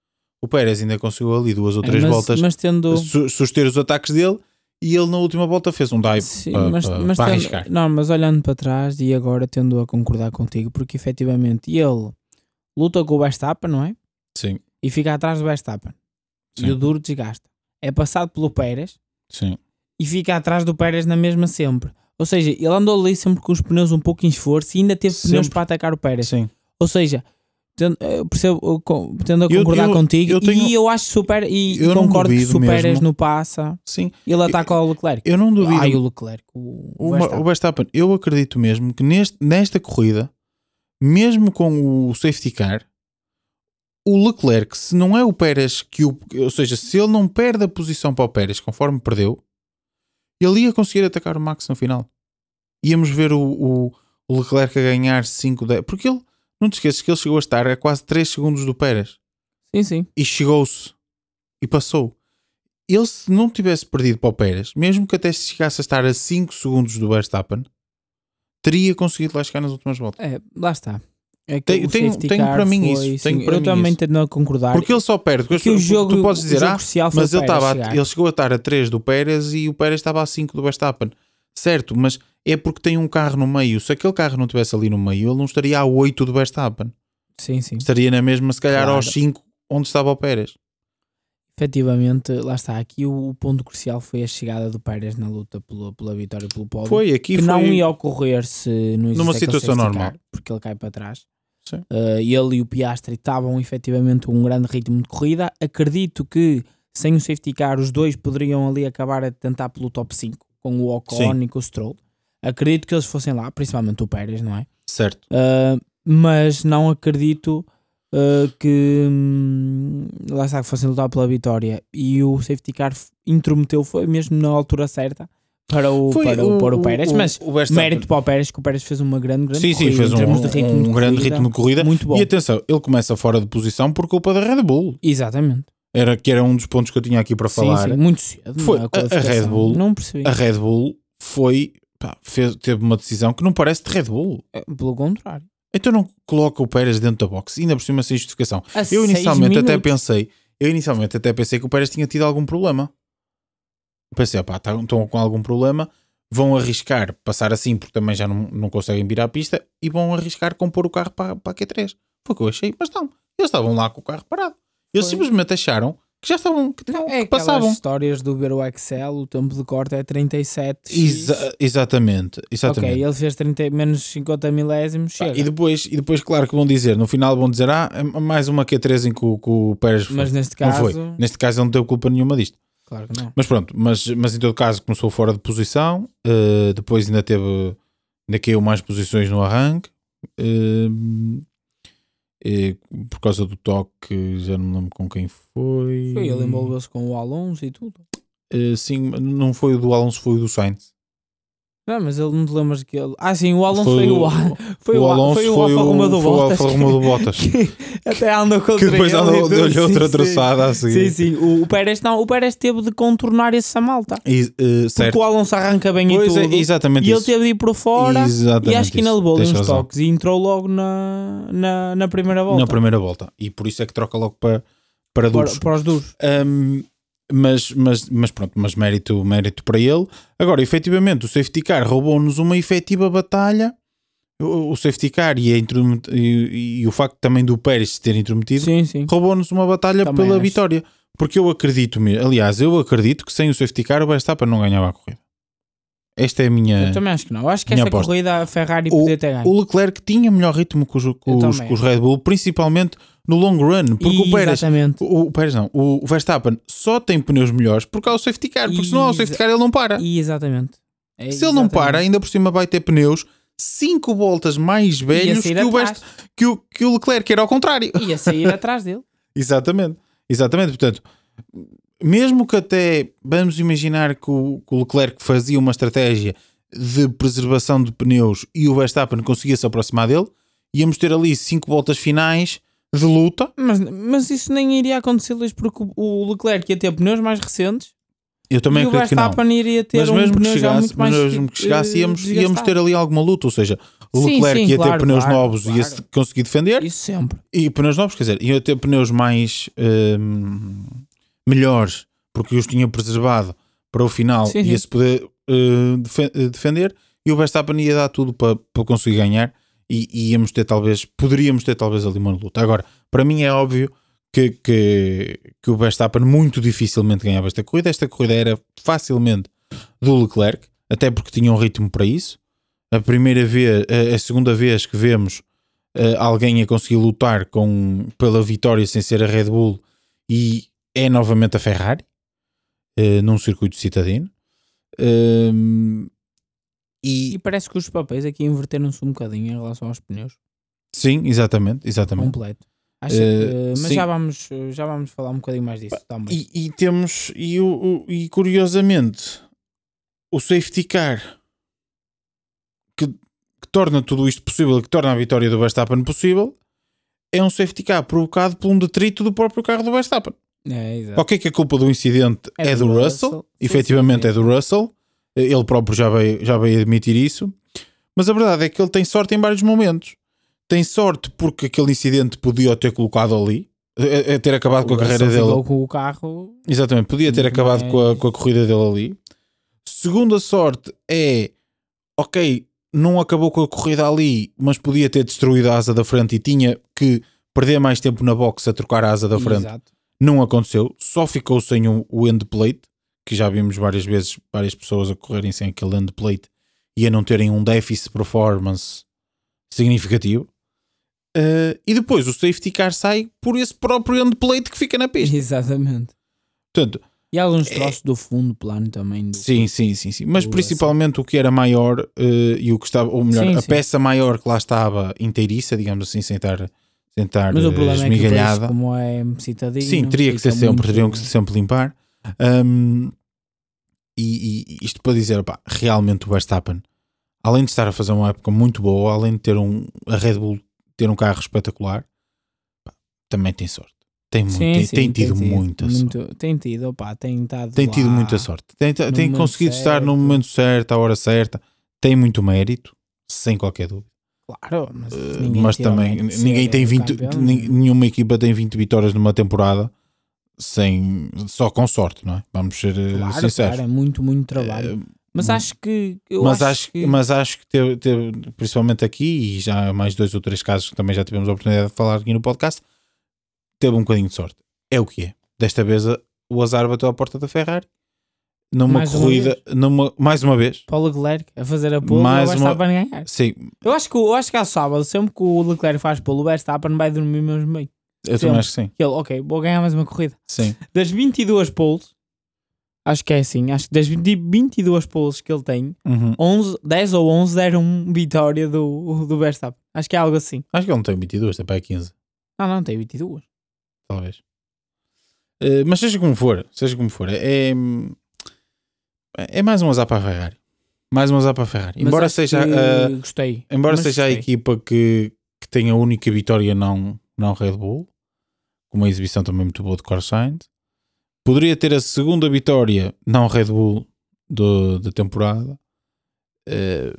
S2: O Pérez ainda conseguiu ali duas ou
S1: É,
S2: três
S1: mas,
S2: voltas
S1: Mas tendo.
S2: su- suster os ataques dele e ele na última volta fez um dive
S1: Sim,
S2: para,
S1: mas,
S2: para-
S1: mas
S2: para
S1: tendo-
S2: arriscar.
S1: não, mas olhando para trás e agora tendo a concordar contigo, porque efetivamente ele luta com o Verstappen, não é?
S2: Sim,
S1: E fica atrás do Verstappen. E
S2: Sim.
S1: o duro desgasta. É passado pelo Pérez
S2: sim.
S1: e fica atrás do Pérez na mesma sempre. Ou seja, ele andou ali sempre com os pneus um pouco em esforço e ainda teve pneus
S2: Sempre.
S1: para atacar o Pérez.
S2: sim.
S1: Ou seja, tendo, eu percebo, eu tendo a
S2: Eu-
S1: concordar
S2: eu-
S1: contigo,
S2: eu tenho-
S1: e eu acho super, e
S2: eu
S1: concordo que
S2: duvido
S1: se o Pérez
S2: mesmo.
S1: não passa,
S2: Sim,
S1: ele ataca o Leclerc.
S2: eu não duvido.
S1: Ai, o Leclerc, o, o Verstappen.
S2: o Verstappen, eu acredito mesmo que neste, nesta corrida, mesmo com o safety car, o Leclerc, se não é o Pérez que o. Ou seja, se ele não perde a posição para o Pérez conforme perdeu, ele ia conseguir atacar o Max no final. Íamos ver o, o, Leclerc a ganhar 5, 10. Porque ele, não te esqueças que ele chegou a estar a quase 3 segundos do Pérez.
S1: Sim, sim.
S2: e chegou-se e passou. Ele, se não tivesse perdido para o Pérez, mesmo que até chegasse a estar a 5 segundos do Verstappen, teria conseguido lá chegar nas últimas voltas.
S1: É, lá está. É
S2: Tenho-
S1: o
S2: tenho- tenho para mim isso, tenho
S1: sim,
S2: para
S1: eu
S2: mim
S1: também
S2: isso.
S1: tendo a concordar.
S2: Porque ele só perde. Porque,
S1: Porque o jogo,
S2: tu podes dizer, ah, mas ele, estava a- ele chegou a estar a 3 do Pérez e o Pérez estava a 5 do Verstappen. Certo, mas é porque tem um carro no meio. Se aquele carro não estivesse ali no meio, ele não estaria a 8 do Verstappen.
S1: Sim, sim.
S2: Estaria na mesma, se calhar,
S1: Claro.
S2: aos 5 onde estava o Pérez.
S1: Efetivamente, lá está. Aqui o, ponto crucial foi a chegada do Pérez na luta pela, pela vitória e pelo pódio.
S2: Foi aqui,
S1: que
S2: foi.
S1: não ia ocorrer se não
S2: Numa situação normal.
S1: car, porque ele cai para trás. Uh, ele e o Piastri estavam efetivamente com um grande ritmo de corrida. Acredito que sem o safety car os dois poderiam ali acabar a tentar pelo top 5 com o Ocon
S2: Sim.
S1: e com o Stroll. Acredito que eles fossem lá, principalmente o Pérez, não é?
S2: Certo.
S1: Uh, mas não acredito uh, que hum, lá está que fossem lutar pela vitória e o safety car intrometeu foi mesmo na altura certa para o,
S2: Foi
S1: para o, para o Pérez, mas
S2: o
S1: mérito para o Pérez que o Pérez fez uma grande, grande
S2: Sim, sim,
S1: corrida,
S2: fez
S1: em
S2: um, um
S1: de
S2: grande
S1: corrida,
S2: ritmo de corrida.
S1: muito bom.
S2: E atenção, ele começa fora de posição por culpa da Red Bull.
S1: Exatamente.
S2: Era, que era um dos pontos que eu tinha aqui para
S1: Sim,
S2: falar.
S1: sim, muito cedo.
S2: Foi
S1: na
S2: a- a. Red Bull-
S1: Não percebi.
S2: A Red Bull foi. pá, fez- teve uma decisão que não parece de Red Bull.
S1: É, Pelo contrário.
S2: Então não coloca o Pérez dentro da box, ainda por cima sem justificação.
S1: A
S2: Eu inicialmente até pensei, eu inicialmente até pensei que o Pérez tinha tido algum problema. Pensei, pá, tá- estão com algum problema, vão arriscar passar assim porque também já não, não conseguem virar a pista e vão arriscar compor o carro para, para a Q3. Foi o que eu achei, mas não, eles estavam lá com o carro parado. Eles
S1: Foi.
S2: simplesmente acharam que já estavam, que,
S1: Não,
S2: que
S1: é aquelas
S2: passavam.
S1: histórias do ver o Excel, o tempo de corte é 37.
S2: Exa- exatamente, exatamente.
S1: Ok, ele fez 30, menos 50 milésimos, chega.
S2: e, depois, e depois, claro que vão dizer, no final vão dizer, ah, é mais uma Q3 em que o, que o Pérez foi.
S1: Mas neste
S2: não
S1: caso,
S2: foi. Neste caso ele não teve culpa nenhuma disto.
S1: Claro que não.
S2: Mas pronto, mas, mas em todo caso começou fora de posição, eh, depois ainda teve, ainda caiu mais posições no arranque, eh, eh, por causa do toque, já não me lembro com quem foi.
S1: Foi, ele envolveu-se com o Alonso e tudo.
S2: Eh, sim, não foi o do Alonso, foi o do Sainz.
S1: Não, mas ele não te lembras que ele. Ah, sim, o Alonso
S2: Foi
S1: foi,
S2: o-
S1: foi o,
S2: o Alonso
S1: foi o Alfa Romeo do
S2: foi o
S1: Bottas.
S2: Alfa Romeo do Bottas.
S1: que até andou contra
S2: Que depois andou- deu-lhe outra
S1: sim,
S2: troçada a
S1: Sim, sim. O, o Pérez não, o Pérez teve de contornar essa malta.
S2: E,
S1: Porque
S2: certo.
S1: o Alonso arranca bem
S2: Pois
S1: e
S2: é,
S1: tudo.
S2: exatamente
S1: e ele
S2: isso.
S1: teve de ir por fora.
S2: Exatamente
S1: E acho que ainda levou uns
S2: razão.
S1: toques e entrou logo na, na, na primeira volta.
S2: Na primeira volta. E por isso é que troca logo para, para duros.
S1: para, para os duros.
S2: Um, mas, mas, mas pronto, mas mérito, mérito para ele. Agora, efetivamente, o safety car roubou-nos uma efetiva batalha. O, o safety car e, a e, e o facto também do Pérez se ter intrometido roubou-nos uma batalha
S1: Também
S2: pela
S1: acho.
S2: vitória. Porque eu acredito mesmo, aliás, eu acredito que sem o safety car o Verstappen não ganhava a corrida. Esta é a minha.
S1: Eu também acho que não. Eu acho que esta
S2: aposta.
S1: corrida a Ferrari podia ter ganho.
S2: O Leclerc tinha melhor ritmo que os, que os, que os Red Bull, principalmente no long run. Porque o Pérez
S1: Exatamente.
S2: O, o Pérez não, o Verstappen só tem pneus melhores porque há o safety car, porque se não há o safety car ele não para.
S1: E exatamente. É
S2: se ele não para,
S1: exatamente.
S2: ainda por cima vai ter pneus 5 voltas mais velhos que o. Verst- que, o, que o Leclerc, que era ao contrário.
S1: Ia sair atrás dele.
S2: Exatamente, exatamente. Portanto, mesmo que até vamos imaginar que o, que o Leclerc fazia uma estratégia de preservação de pneus e o Verstappen conseguia se aproximar dele, íamos ter ali 5 voltas finais de luta.
S1: Mas, mas isso nem iria acontecer, Luís, porque o- Leclerc ia ter pneus mais recentes
S2: Eu também
S1: e
S2: acredito que não.
S1: Verstappen iria ter
S2: mas
S1: um
S2: mesmo que
S1: pneu já
S2: chegasse, mas mesmo que chegasse íamos, íamos ter ali alguma luta, ou seja, o Leclerc
S1: sim,
S2: ia
S1: claro,
S2: ter pneus
S1: claro,
S2: novos e ia
S1: claro.
S2: conseguir defender,
S1: Isso sempre.
S2: e pneus novos, quer dizer, ia ter pneus mais hum, melhores, porque os tinha preservado para o final,
S1: Sim, sim.
S2: ia-se poder eh, defe- eh, defender, e o Verstappen ia dar tudo para, para conseguir ganhar, e, e íamos ter talvez, poderíamos ter talvez ali uma luta. Agora, para mim é óbvio que, que, que o Verstappen muito dificilmente ganhava esta corrida, esta corrida era facilmente do Leclerc, até porque tinha um ritmo para isso. A primeira vez, a, a segunda vez que vemos eh, alguém a conseguir lutar com, pela vitória sem ser a Red Bull e é novamente a Ferrari eh, num circuito citadino. Ehm,
S1: E
S2: e
S1: parece que os papéis aqui inverteram-se um bocadinho em relação aos pneus.
S2: sim, exatamente, exatamente.
S1: Completo. Acho
S2: Eh,
S1: que, mas
S2: sim.
S1: já vamos, já vamos falar um bocadinho mais disso também.
S2: E, e temos, e, o- e curiosamente, o safety car que, que torna tudo isto possível, que torna a vitória do Verstappen possível, é um safety car provocado por um detrito do próprio carro do Verstappen.
S1: É, exato.
S2: Ok, que a culpa do incidente é,
S1: É
S2: do
S1: do
S2: Russell,
S1: Russell. Sim,
S2: efetivamente
S1: sim,
S2: é do Russell, ele próprio já veio, já veio admitir isso, mas a verdade é que ele tem sorte em vários momentos. Tem sorte porque aquele incidente podia ter colocado ali, a, a ter acabado com a carreira dele.
S1: com o carro.
S2: Exatamente, podia ter acabado com a, com a corrida dele ali. Segunda sorte é, ok, não acabou com a corrida ali, mas podia ter destruído a asa da frente e tinha que perder mais tempo na box a trocar a asa da frente
S1: Exato.
S2: não aconteceu, só ficou sem o, o end plate, que já vimos várias vezes várias pessoas a correrem sem aquele end plate e a não terem um déficit de performance significativo. Uh, e depois o safety car sai por esse próprio end plate que fica na pista.
S1: Exatamente.
S2: Portanto,
S1: E há alguns
S2: É-
S1: troços do fundo plano também.
S2: Sim, sim, sim, sim. Mas principalmente o que era maior uh, e o que estava, ou melhor,
S1: Sim,
S2: a
S1: sim.
S2: peça maior que lá estava inteiriça, digamos assim, sem estar, sem estar
S1: Mas o
S2: uh,
S1: problema é que
S2: esmigalhada.
S1: como é citadinho.
S2: Sim, teria que ser sempre, teriam que sempre limpar. Um, e, e isto para dizer, pá, realmente o Verstappen, além de estar a fazer uma época muito boa, além de ter um, a Red Bull ter um carro espetacular, pá, também tem sorte. Tem, muito,
S1: Sim,
S2: tem,
S1: sim,
S2: tem tido muita sorte.
S1: muito- Tem tido, opá, tem estado.
S2: Tem tido muita sorte. Tem, tem conseguido estar no
S1: certo.
S2: momento certo, à hora certa. Tem muito mérito, sem qualquer dúvida.
S1: Claro, mas,
S2: Uh,
S1: ninguém
S2: mas também ninguém
S1: ser
S2: tem 20,
S1: campeão.
S2: nin- nenhuma equipa tem 20 vitórias numa temporada sem só com sorte, não é? Vamos ser uh,
S1: Claro,
S2: sinceros.
S1: claro, é muito, muito trabalho.
S2: Uh,
S1: mas
S2: hum,
S1: acho que. Eu
S2: mas,
S1: acho,
S2: acho,
S1: que.
S2: mas acho que teve, teve- principalmente aqui, e já há mais dois ou três casos que também já tivemos a oportunidade de falar aqui no podcast, teve um bocadinho de sorte. É o que é. Desta vez a- o azar bateu à porta da Ferrari. Numa
S1: Mais uma
S2: corrida, numa, mais uma vez.
S1: Para o Leclerc a fazer a pole,
S2: Mais
S1: o
S2: uma-
S1: Verstappen ganhar.
S2: Sim,
S1: Eu acho que, eu acho que ao sábado, sempre que o Leclerc faz pole, o Verstappen vai dormir mesmo bem.
S2: Eu também acho que sim.
S1: Ele, ok, vou ganhar mais uma corrida.
S2: Sim.
S1: Das 22 poles, acho que é assim, acho que das 20 22 poles que ele tem,
S2: Uhum.
S1: 11, 10 ou 11 deram vitória do, do Verstappen. Acho que é algo assim.
S2: Acho que ele não tem 22, tem para aí 15.
S1: Não, não, tem 22.
S2: talvez. Eh, mas seja como for, seja como for, é, é mais um azar para a Ferrari. Mais um azar para a Ferrari. Embora seja,
S1: que
S2: a-
S1: gostei.
S2: embora
S1: Mas
S2: seja a
S1: gostei.
S2: equipa que, que tem a única vitória não, não Red Bull, com uma exibição também muito boa de Carlos Sainz, poderia ter a segunda vitória não Red Bull do, da temporada, Eh,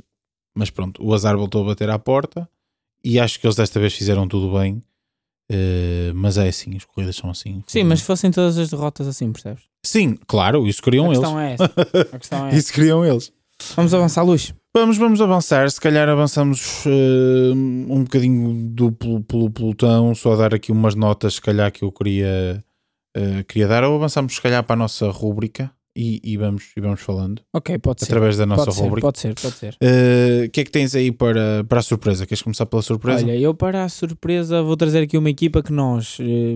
S2: mas pronto, o azar voltou a bater à porta e acho que eles desta vez fizeram tudo bem. Eh, mas é assim, as corridas são assim.
S1: Sim, mas se fossem todas as derrotas assim, percebes?
S2: Sim, claro, isso
S1: A
S2: queriam eles.
S1: questão é. A questão é essa.
S2: Isso queriam eles.
S1: Vamos avançar, Luís.
S2: Vamos, vamos avançar. Se calhar avançamos eh, um bocadinho do pelo, pelo pelotão, só dar aqui umas notas, se calhar, que eu queria, eh, queria dar, ou avançamos, se calhar, para a nossa rúbrica e, e vamos, e vamos falando
S1: Ok, pode ser.
S2: através da nossa
S1: Pode ser,
S2: rúbrica.
S1: pode ser, pode ser.
S2: Eh, O que é que tens aí para, para a surpresa? Queres começar pela surpresa?
S1: Olha, eu para a surpresa vou trazer aqui uma equipa que nós eh,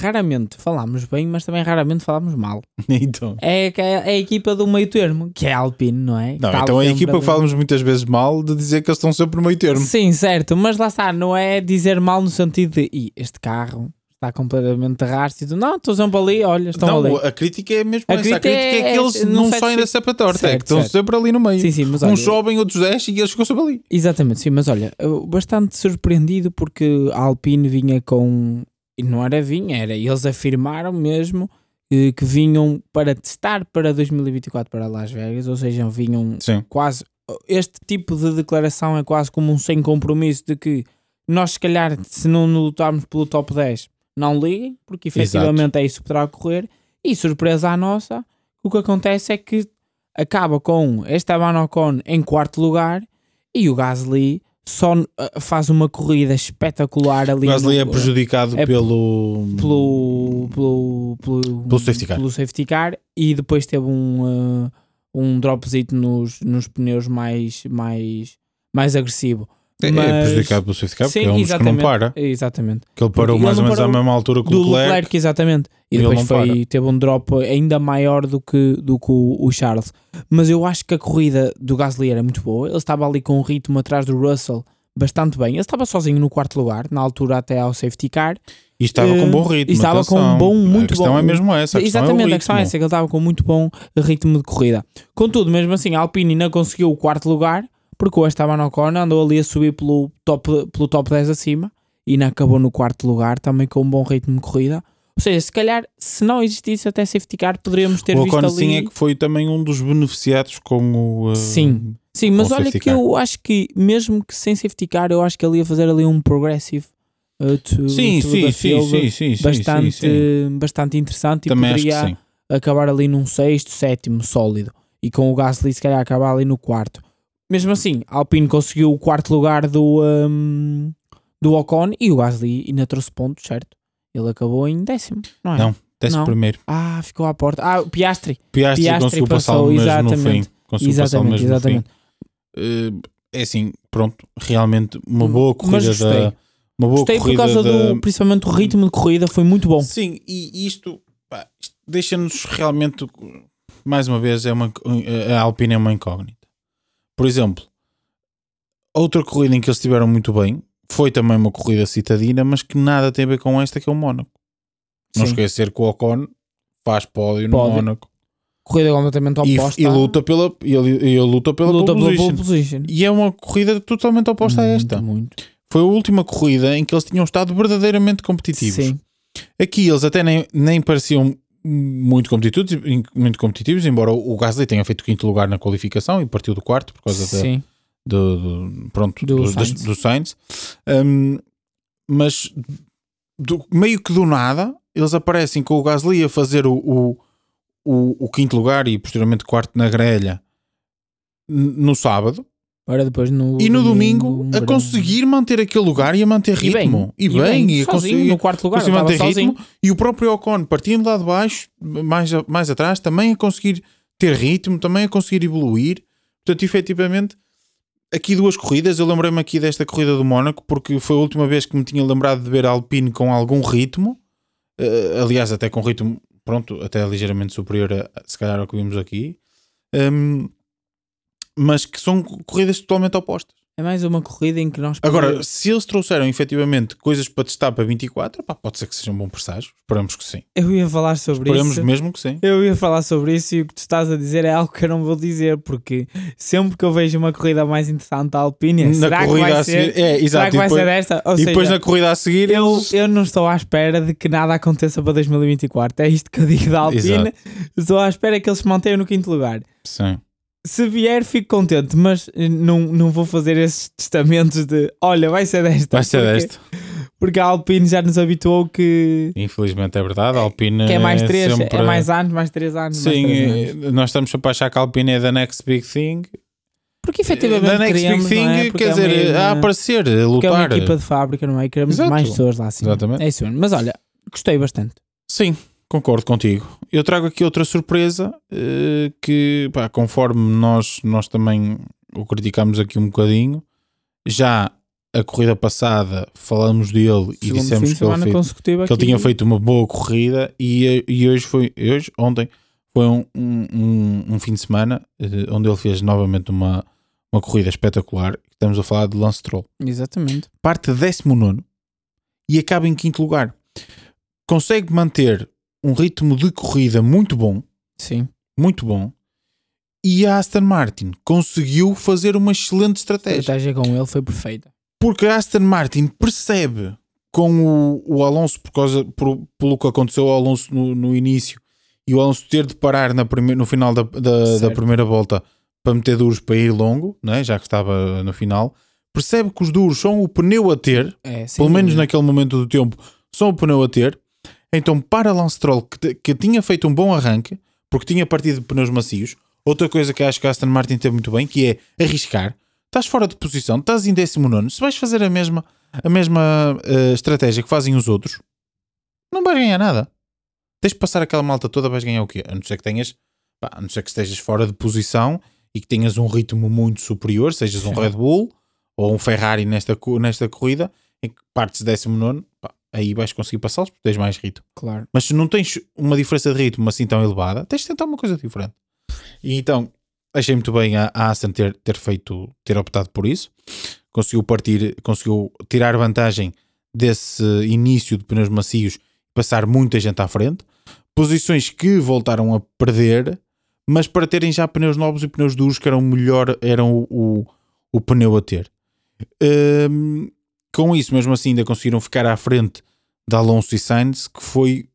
S1: raramente falamos bem, mas também raramente falamos mal.
S2: então.
S1: É, é é a equipa do meio termo, que é a Alpine, não é?
S2: Não, então é a equipa que falamos muitas vezes mal de dizer que eles estão sempre no meio termo.
S1: Sim, certo, mas lá está, não é dizer mal no sentido de "Ih, este carro está completamente rastro. Não, estou sempre ali, olha, estão
S2: não,
S1: ali.
S2: a crítica é mesmo
S1: A
S2: essa. A
S1: crítica
S2: crítica é,
S1: é-
S2: que eles
S1: é-
S2: não saem da cepa torta, é que estão
S1: certo.
S2: sempre ali no meio.
S1: Sim, sim, mas olha,
S2: Uns sobem, outros descem e eles ficam sempre ali.
S1: Exatamente, sim, mas olha, bastante surpreendido porque a Alpine vinha com. E não era vinha, era. Eles afirmaram mesmo eh, que vinham para testar para 2024 para Las Vegas, ou seja, vinham
S2: Sim.
S1: quase. Este tipo de declaração é quase como um sem compromisso de que nós, se calhar, se não lutarmos pelo top 10, não liguem, porque efetivamente é isso que poderá ocorrer. E surpresa à nossa, o que acontece é que acaba com Esteban Ocon em quarto lugar e o Gasly só uh, faz uma corrida espetacular ali.
S2: O Gasly é prejudicado
S1: é
S2: pelo.
S1: pelo, pelo, pelo,
S2: Pelo safety car.
S1: pelo safety car e depois teve um, uh, um dropzito nos, nos pneus mais, mais, mais agressivo.
S2: É, é
S1: Mas-
S2: prejudicado pelo safety car, porque
S1: Sim,
S2: é um dos que não para.
S1: Exatamente.
S2: Que ele parou
S1: Ele
S2: mais ou
S1: não
S2: menos à mesma altura que o Leclerc.
S1: Leclerc, exatamente. E
S2: ele
S1: depois
S2: não
S1: foi,
S2: para.
S1: teve um drop ainda maior do que, do que o, o Charles. Mas eu acho que a corrida do Gasly era muito boa. Ele estava ali com um ritmo atrás do Russell bastante bem. Ele estava sozinho no quarto lugar, na altura até ao safety car.
S2: E estava com
S1: Eh,
S2: bom ritmo.
S1: e estava com
S2: atenção.
S1: um bom- muito
S2: A questão
S1: bom-
S2: é mesmo essa. A questão
S1: Exatamente,
S2: é
S1: a questão é essa, que ele estava com muito bom ritmo de corrida. Contudo, mesmo assim, a Alpine ainda conseguiu o quarto lugar, porque o Esteban Ocon andou ali a subir pelo top, pelo top 10 acima e ainda acabou no quarto lugar, também com um bom ritmo de corrida. Ou seja, se calhar, se não existisse até safety car, poderíamos ter
S2: O
S1: visto
S2: Ocon
S1: ali...
S2: sim é que foi também um dos beneficiados com o. uh,
S1: Sim. Sim, mas
S2: o
S1: olha que
S2: car.
S1: eu acho que, mesmo que sem safety car, eu acho que ele ia fazer ali um progressive uh, to,
S2: Sim,
S1: to
S2: sim, sim, sim, sim, sim,
S1: bastante,
S2: sim, sim.
S1: bastante interessante e
S2: Também que
S1: poderia acabar ali num sexto, sétimo, sólido. E com o Gasly, se calhar, acabar ali no quarto. Mesmo assim, a Alpine conseguiu o quarto lugar do, um, do Ocon e o Gasly ainda trouxe pontos, certo? Ele acabou em décimo, não é?
S2: Não, décimo
S1: Não.
S2: primeiro.
S1: Ah, ficou à porta. Ah, o Piastri.
S2: Piastri,
S1: Piastri
S2: conseguiu
S1: passou,
S2: passá-lo mesmo no
S1: exatamente.
S2: fim. Conseguiu
S1: Exatamente,
S2: mesmo no fim.
S1: exatamente.
S2: Eh, é assim, pronto, realmente uma boa
S1: Hum, Mas
S2: corrida da. Uma boa
S1: Gostei por
S2: corrida
S1: causa
S2: da...
S1: do, principalmente o ritmo de corrida, foi muito bom.
S2: Sim, e isto, isto deixa-nos realmente, mais uma vez, é uma, a Alpine é uma incógnita. Por exemplo, outra corrida em que eles estiveram muito bem foi também uma corrida citadina, mas que nada tem a ver com esta, que é o Mónaco. Não
S1: Sim.
S2: esquecer que o Ocon faz pódio no
S1: Pódio.
S2: Mónaco
S1: Corrida completamente
S2: e,
S1: oposta.
S2: e luta pela, e ele, ele luta pela
S1: luta
S2: pole
S1: pela
S2: position.
S1: pole position.
S2: E é uma corrida totalmente oposta a
S1: Muito,
S2: esta.
S1: Muito.
S2: Foi a última corrida em que eles tinham estado verdadeiramente competitivos.
S1: Sim.
S2: Aqui eles até nem, nem pareciam muito competitivos, muito competitivos, embora o Gasly tenha feito quinto lugar na qualificação e partiu do quarto por causa da, do, do- pronto,
S1: Do
S2: do,
S1: Sainz.
S2: do Sainz. Um, mas do- meio que do nada eles aparecem com o Gasly a fazer o, o, o, o quinto lugar e posteriormente quarto na grelha no sábado
S1: Agora depois no
S2: e no domingo, a
S1: verão.
S2: conseguir manter aquele lugar e a manter
S1: E bem,
S2: ritmo. E bem, e a
S1: sozinho,
S2: conseguir,
S1: no quarto lugar,
S2: conseguir manter
S1: estava
S2: ritmo. E o próprio Ocon, partindo lá de baixo, mais, a- mais atrás, também a conseguir ter ritmo, também a conseguir evoluir. Portanto, efetivamente, aqui duas corridas. Eu lembrei-me aqui desta corrida do Mónaco, porque foi a última vez que me tinha lembrado de ver a Alpine com algum ritmo. Eh, aliás, até com ritmo, pronto, até ligeiramente superior a, a- se calhar ao que vimos aqui. Hum, mas que são corridas totalmente opostas.
S1: É mais uma corrida em que nós
S2: Agora, se eles trouxeram efetivamente coisas para testar para 24, pá, pode ser que seja um bom presságio. Esperamos que sim.
S1: eu ia falar sobre
S2: Esperamos
S1: isso.
S2: mesmo que sim.
S1: Eu ia falar sobre isso e o que tu estás a dizer é algo que eu não vou dizer, porque sempre que eu vejo uma corrida mais interessante da Alpine,
S2: Na
S1: será que
S2: corrida
S1: vai
S2: a
S1: ser,
S2: seguir. É,
S1: será
S2: exato.
S1: que
S2: E
S1: vai
S2: depois,
S1: ser desta? Ou
S2: e depois
S1: seja,
S2: na corrida a seguir,
S1: eu,
S2: eles-
S1: eu não estou à espera de que nada aconteça para 2024. É isto que eu digo da Alpine.
S2: Exato.
S1: Estou à espera que eles se mantenham no quinto lugar.
S2: Sim.
S1: Se vier, fico contente, mas eh, não, não vou fazer esses testamentos de olha, vai ser desta.
S2: Vai ser
S1: porque,
S2: desta.
S1: Porque a Alpine já nos habituou que,
S2: Infelizmente é verdade. A Alpine
S1: que é mais três,
S2: sempre...
S1: é mais anos, mais três anos. mais
S2: Sim,
S1: três anos.
S2: eh, nós estamos sempre a achar que a Alpine é the next big thing.
S1: Porque efetivamente
S2: The next
S1: queremos,
S2: big thing
S1: é?
S2: Quer
S1: é uma-
S2: dizer, a
S1: uma-
S2: aparecer, a
S1: Porque é uma
S2: lutar.
S1: equipa de fábrica, não é? Queremos
S2: Exato.
S1: mais pessoas lá assim.
S2: Exatamente.
S1: É isso mesmo. Mas olha, gostei bastante.
S2: Sim, concordo contigo. Eu trago aqui outra surpresa eh, que, pá, conforme nós, nós também o criticamos aqui um bocadinho, já a corrida passada falamos dele e
S1: Segundo
S2: dissemos que ele,
S1: consecutivo
S2: que ele tinha feito uma boa corrida e, e hoje foi, hoje, ontem, foi um, um, um- fim de semana eh, onde ele fez novamente uma, uma corrida espetacular. Estamos a falar de Lance Stroll
S1: Exatamente.
S2: parte de 19 e acaba em quinto lugar. Consegue manter um ritmo de corrida muito bom,
S1: Sim.
S2: muito bom, e a Aston Martin conseguiu fazer uma excelente
S1: A
S2: estratégia.
S1: estratégia com ele foi perfeita.
S2: Porque a Aston Martin percebe com o, o Alonso, por causa, por- pelo que aconteceu ao Alonso no, no início, e o Alonso ter de parar na prime- no final da, da, da primeira volta para meter duros para ir longo, né, já que estava no final, percebe que os duros são o pneu a ter,
S1: É,
S2: pelo menos naquele momento do tempo, são o pneu a ter. Então, para Lance Stroll, que, que tinha feito um bom arranque, porque tinha partido de pneus macios, outra coisa que acho que a Aston Martin teve muito bem, que é arriscar. Estás fora de posição, estás em 19, se vais fazer a mesma, a mesma eh, estratégia que fazem os outros, não vais ganhar nada. Tens de passar aquela malta toda, vais ganhar o quê? A não ser que tenhas, pá, a não ser que estejas fora de posição e que tenhas um ritmo muito superior, sejas um. Red Bull ou um Ferrari nesta, nesta corrida, em que partes 19, pá, aí vais conseguir passá-los porque tens mais ritmo.
S1: Claro.
S2: Mas se não tens uma diferença de ritmo assim tão elevada, tens de tentar uma coisa diferente. E então, achei muito bem a, a Aston ter, ter feito, ter optado por isso. Conseguiu partir, conseguiu tirar vantagem desse início de pneus macios e passar muita gente à frente. Posições que voltaram a perder, mas para terem já pneus novos e pneus duros que eram melhor, eram o, o, o pneu a ter. Hum, com isso, mesmo assim, ainda conseguiram ficar à frente de Alonso e Sainz, que foi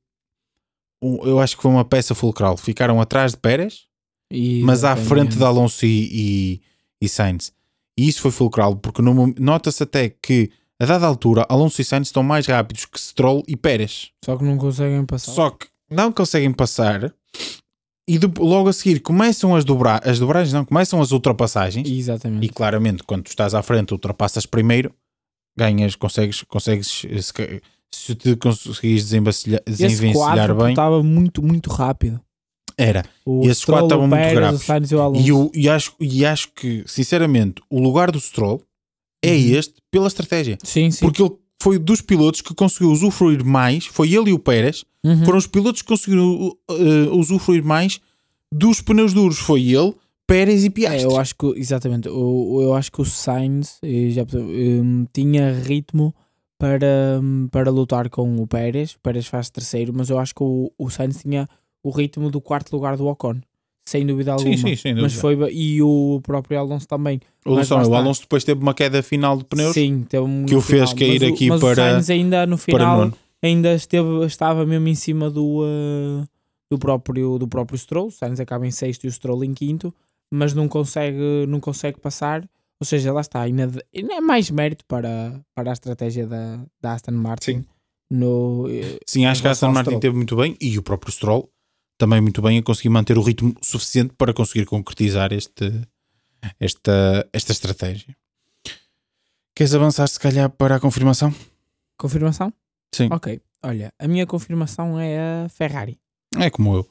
S2: eu acho que foi uma peça fulcral. Ficaram atrás de Pérez, mas à frente de Alonso e, e, e Sainz. E isso foi fulcral, porque nota-se até que a dada altura Alonso e Sainz estão mais rápidos que Stroll e Pérez.
S1: Só que não conseguem passar.
S2: Só que não conseguem passar e de- logo a seguir começam as, dobra, as dobragens, não, começam as ultrapassagens.
S1: Exatamente.
S2: E claramente, quando tu estás à frente, ultrapassas primeiro, ganhas, consegues, consegues se, ca- se te conseguires desenvencilhar, bem,
S1: estava muito, muito rápido.
S2: era.
S1: O
S2: E esses quatro estavam muito graves.
S1: O e.
S2: E, eu, e, acho, e acho que, sinceramente, o lugar do Stroll é
S1: Uhum.
S2: este pela estratégia.
S1: Sim, sim.
S2: Porque ele foi dos pilotos que conseguiu usufruir mais, foi ele e o Pérez,
S1: Uhum.
S2: foram os pilotos que conseguiram uh, usufruir mais dos pneus duros. Foi ele, Pérez e
S1: É,
S2: Piastri.
S1: eu acho que, exatamente, o- eu acho que o Sainz já, hum, tinha ritmo para, hum, para lutar com o Pérez. O Pérez faz terceiro, mas eu acho que o, o Sainz tinha o ritmo do quarto lugar do Ocon, sem dúvida
S2: Sim,
S1: alguma.
S2: sim, sem
S1: Mas
S2: dúvida.
S1: foi, ba- e o próprio Alonso também.
S2: o,
S1: mas
S2: Alonso, o. Alonso depois teve uma queda final de pneus.
S1: Sim, teve um
S2: que o fez
S1: final.
S2: cair
S1: mas
S2: aqui
S1: mas
S2: para-
S1: o Sainz ainda no final ainda esteve, estava mesmo em cima do, uh, do, próprio, do próprio Stroll. O Sainz acaba em sexto e o Stroll em quinto, mas não consegue, não consegue passar. Ou seja, lá está, ainda, é mais mérito para, para a estratégia da, da Aston Martin.
S2: Sim.
S1: No,
S2: Sim, acho que a Aston Martin
S1: Stroll.
S2: teve muito bem e o próprio Stroll também muito bem a conseguir manter o ritmo suficiente para conseguir concretizar este, esta, esta estratégia. Queres avançar se calhar para a confirmação?
S1: confirmação?
S2: Sim.
S1: Ok, olha, a minha confirmação é a Ferrari.
S2: É como eu.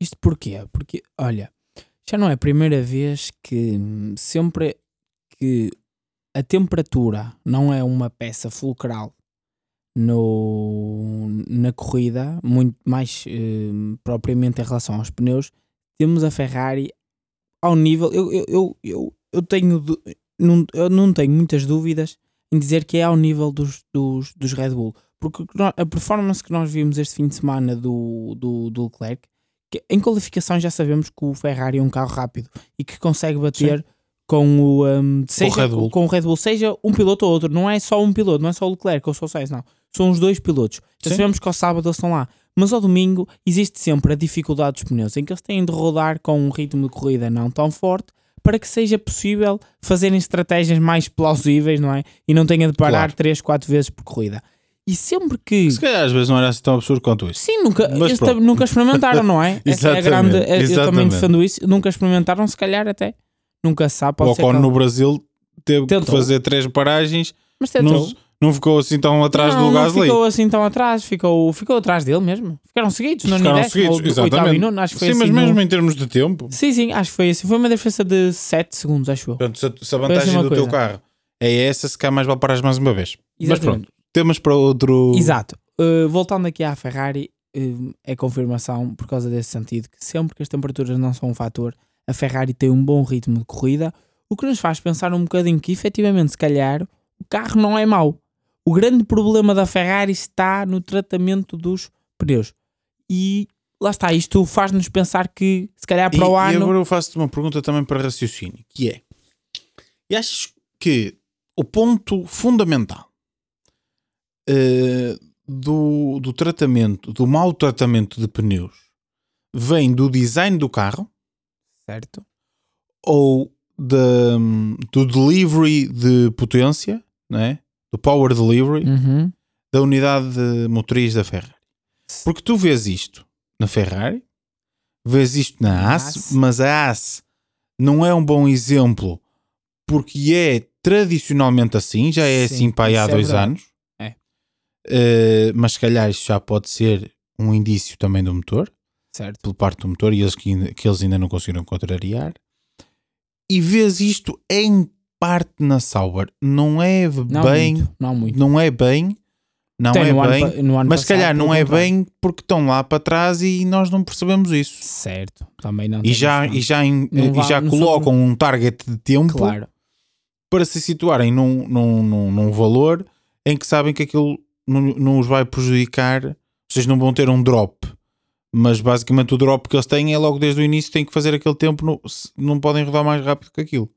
S1: Isto porquê? Porque, olha, já não é a primeira vez que hum, sempre que a temperatura não é uma peça fulcral no, na corrida, muito mais hum, propriamente em relação aos pneus, temos a Ferrari ao nível. Eu, eu, eu, eu, eu tenho. Não, eu não tenho muitas dúvidas em dizer que é ao nível dos, dos, dos Red Bull. Porque a performance que nós vimos este fim de semana do, do, do Leclerc em qualificação já sabemos que o Ferrari é um carro rápido e que consegue bater com o, um, seja,
S2: Red Bull.
S1: com o Red Bull, seja um piloto ou outro, não é só um piloto, não é só o Leclerc ou só o Sainz, não. São os dois pilotos. Já
S2: Sim.
S1: sabemos que ao sábado eles estão lá. Mas ao domingo existe sempre a dificuldade dos pneus, em que eles têm de rodar com um ritmo de corrida não tão forte para que seja possível fazerem estratégias mais plausíveis, não é? E não tenha de parar
S2: Claro.
S1: 3, 4 vezes por corrida. E sempre que
S2: Se calhar às vezes não era assim tão absurdo quanto isso.
S1: Sim, nunca,
S2: Mas
S1: eles nunca experimentaram, não é? Essa é a grande. Eu também
S2: exatamente.
S1: defendo isso. Nunca experimentaram, se calhar até. Nunca sabe.
S2: O
S1: Pode ser
S2: Ocon
S1: que-
S2: no Brasil teve que
S1: Tentou.
S2: fazer três paragens,
S1: Mas tentou.
S2: não, não ficou assim tão atrás
S1: não,
S2: do
S1: não
S2: Gasly.
S1: ficou assim tão atrás. Ficou, ficou atrás dele mesmo. Ficaram seguidos. Não
S2: Ficaram
S1: décimo,
S2: seguidos,
S1: ou
S2: exatamente.
S1: nono, acho que foi
S2: Sim, mas
S1: assim,
S2: mesmo
S1: no-
S2: em termos de tempo,
S1: Sim, sim, acho que foi assim. Foi uma diferença de 7 segundos, acho eu.
S2: portanto, se, a- se a
S1: assim
S2: vantagem do teu
S1: coisa.
S2: carro é essa, se cá mais vale parares mais uma vez. Mas
S1: Exatamente.
S2: pronto, temos para outro.
S1: Exato. Uh, voltando aqui à Ferrari, uh, é confirmação por causa desse sentido que sempre que as temperaturas não são um fator, a Ferrari tem um bom ritmo de corrida, o que nos faz pensar um bocadinho que efetivamente, se calhar, o carro não é mau. O grande problema da Ferrari está no tratamento dos pneus. E lá está, isto faz-nos pensar que, se calhar,
S2: E,
S1: para o
S2: e
S1: ano.
S2: agora eu faço-te uma pergunta também para raciocínio, que é: e achas que o ponto fundamental eh, do, do tratamento, do mau tratamento de pneus, vem do design do carro
S1: Certo.
S2: ou da, do delivery de potência, né? do power delivery
S1: Uhum.
S2: da unidade de motriz da Ferrari? Porque tu vês isto na Ferrari, vês isto na AS,
S1: AS.
S2: mas a AS não é um bom exemplo porque é tradicionalmente assim, já é
S1: Sim,
S2: assim para aí há
S1: é
S2: dois
S1: verdade.
S2: anos. Eh, mas se calhar isto já pode ser um indício também do motor,
S1: Certo.
S2: pela parte do motor, e eles que, que eles ainda não conseguiram contrariar. E vês isto em parte na Sauber. Não é
S1: Não
S2: bem,
S1: muito. Não muito.
S2: não é bem, não
S1: Tem
S2: é
S1: no ano
S2: bem,
S1: pa- no ano
S2: mas se calhar não
S1: pelo
S2: é bem porque estão lá para trás e nós não percebemos isso.
S1: Certo. Também não.
S2: E já, e já, em- e já colocam um target de tempo
S1: Claro.
S2: para se situarem num, num, num, num valor em que sabem que aquilo não, não os vai prejudicar, vocês não vão ter um drop. Mas basicamente o drop que eles têm é logo desde o início, têm que fazer aquele tempo, não, se- não podem rodar mais rápido que aquilo.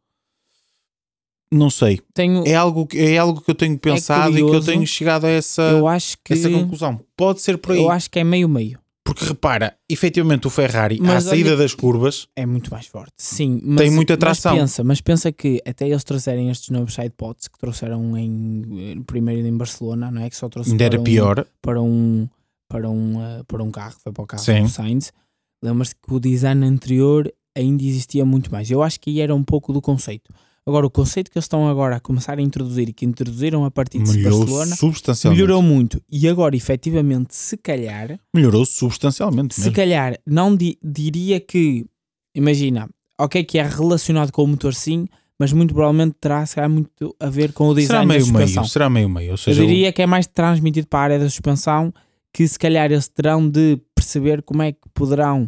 S2: Não sei.
S1: Tenho,
S2: É algo, que- é algo que eu tenho pensado e que eu
S1: curioso.
S2: tenho chegado a essa,
S1: eu acho que
S2: essa conclusão. Pode ser por aí.
S1: eu acho que é meio meio.
S2: Porque repara, efetivamente o Ferrari,
S1: Mas
S2: à saída
S1: olha-
S2: das curvas,
S1: É muito mais forte. Sim, mas,
S2: Tem muita tração.
S1: Mas pensa, mas pensa que até eles trouxerem estes novos sidepods que trouxeram em eh, primeiro em Barcelona, não é que só trouxe
S2: ainda era
S1: para um-
S2: pior.
S1: para um para um eh, para um carro, foi para o carro
S2: Sim.
S1: do Sainz. Lembras-te que o design anterior ainda existia muito mais. Eu acho que aí era um pouco do conceito. Agora, o conceito que eles estão agora a começar a introduzir e que introduziram a partir de
S2: Melhorou
S1: Barcelona
S2: substancialmente.
S1: melhorou muito. E agora, efetivamente, se calhar,
S2: Melhorou substancialmente
S1: se
S2: mesmo.
S1: calhar, não di- diria que, imagina, ok, que é relacionado com o motor sim, mas muito provavelmente terá se calhar, muito a ver com o
S2: Será
S1: design da
S2: meio
S1: suspensão.
S2: meio, será meio meio. Ou
S1: Eu
S2: seja, o-
S1: diria que é mais transmitido para a área da suspensão, que se calhar eles terão de perceber como é que poderão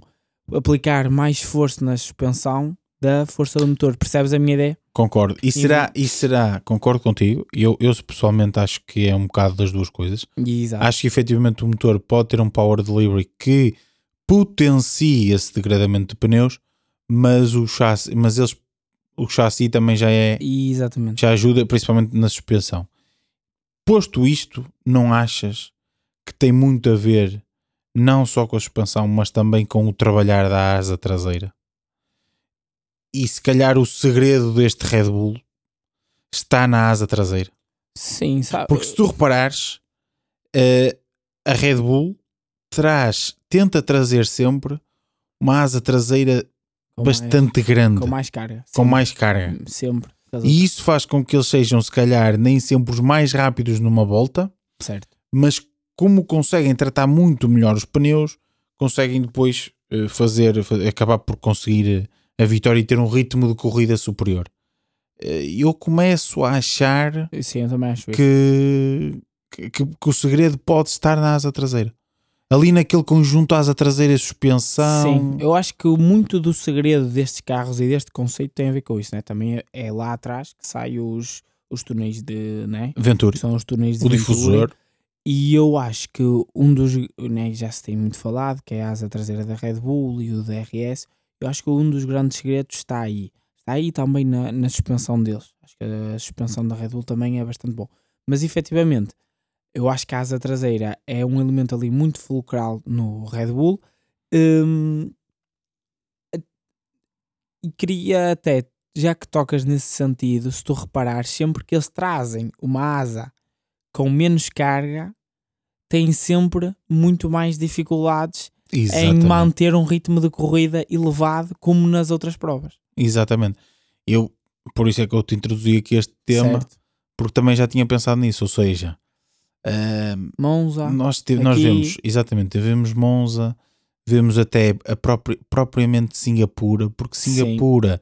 S1: aplicar mais força na suspensão da força do motor. Percebes a minha ideia?
S2: Concordo. E será, e será, concordo contigo, eu, eu pessoalmente acho que é um bocado das duas coisas.
S1: Exato.
S2: Acho que efetivamente o motor pode ter um power delivery que potencie esse degradamento de pneus, mas o chassi, mas eles, o chassi também já é,
S1: Exatamente.
S2: já ajuda principalmente na suspensão. Posto isto, não achas que tem muito a ver não só com a suspensão, mas também com o trabalhar da asa traseira? E se calhar o segredo deste Red Bull está na asa traseira.
S1: Sim, sabe?
S2: Porque se tu reparares, eh, a Red Bull traz, tenta trazer sempre uma asa traseira
S1: com mais-
S2: bastante grande,
S1: com mais carga.
S2: com
S1: Sim,
S2: mais carga.
S1: Sempre.
S2: E isso faz com que eles sejam, se calhar, nem sempre os mais rápidos numa volta,
S1: Certo.
S2: mas como conseguem tratar muito melhor os pneus, conseguem depois eh, fazer, fa- acabar por conseguir eh, a vitória e ter um ritmo de corrida superior. Eh, Eu começo a achar
S1: Sim,
S2: que, que, que o segredo pode estar na asa traseira. Ali naquele conjunto asa traseira e suspensão.
S1: Sim, eu acho que muito do segredo destes carros e deste conceito tem a ver com isso, né? Também é- lá atrás que saem os, os túneis de, né?
S2: Venturi.
S1: São os túneis de
S2: O
S1: Venturi.
S2: difusor.
S1: E eu acho que um dos, né, já se tem muito falado, que é a asa traseira da Red Bull e o DRS, eu acho que um dos grandes segredos está aí. Está aí também na, na suspensão deles. Acho que a suspensão da Red Bull também é bastante bom. Mas efetivamente, eu acho que a asa traseira é um elemento ali muito fulcral no Red Bull. Hum, e queria até, já que tocas nesse sentido, se tu reparares, sempre que eles trazem uma asa com menos carga, têm sempre muito mais dificuldades em
S2: Exatamente.
S1: manter um ritmo de corrida elevado como nas outras provas.
S2: Exatamente. Eu, por isso é que eu te introduzi aqui este tema,
S1: Certo?
S2: porque também já tinha pensado nisso. Ou seja, ahm,
S1: Monza,
S2: nós, te- nós vemos, exatamente, vemos Monza, vemos até a própria, propriamente Singapura, porque
S1: Sim.
S2: Singapura,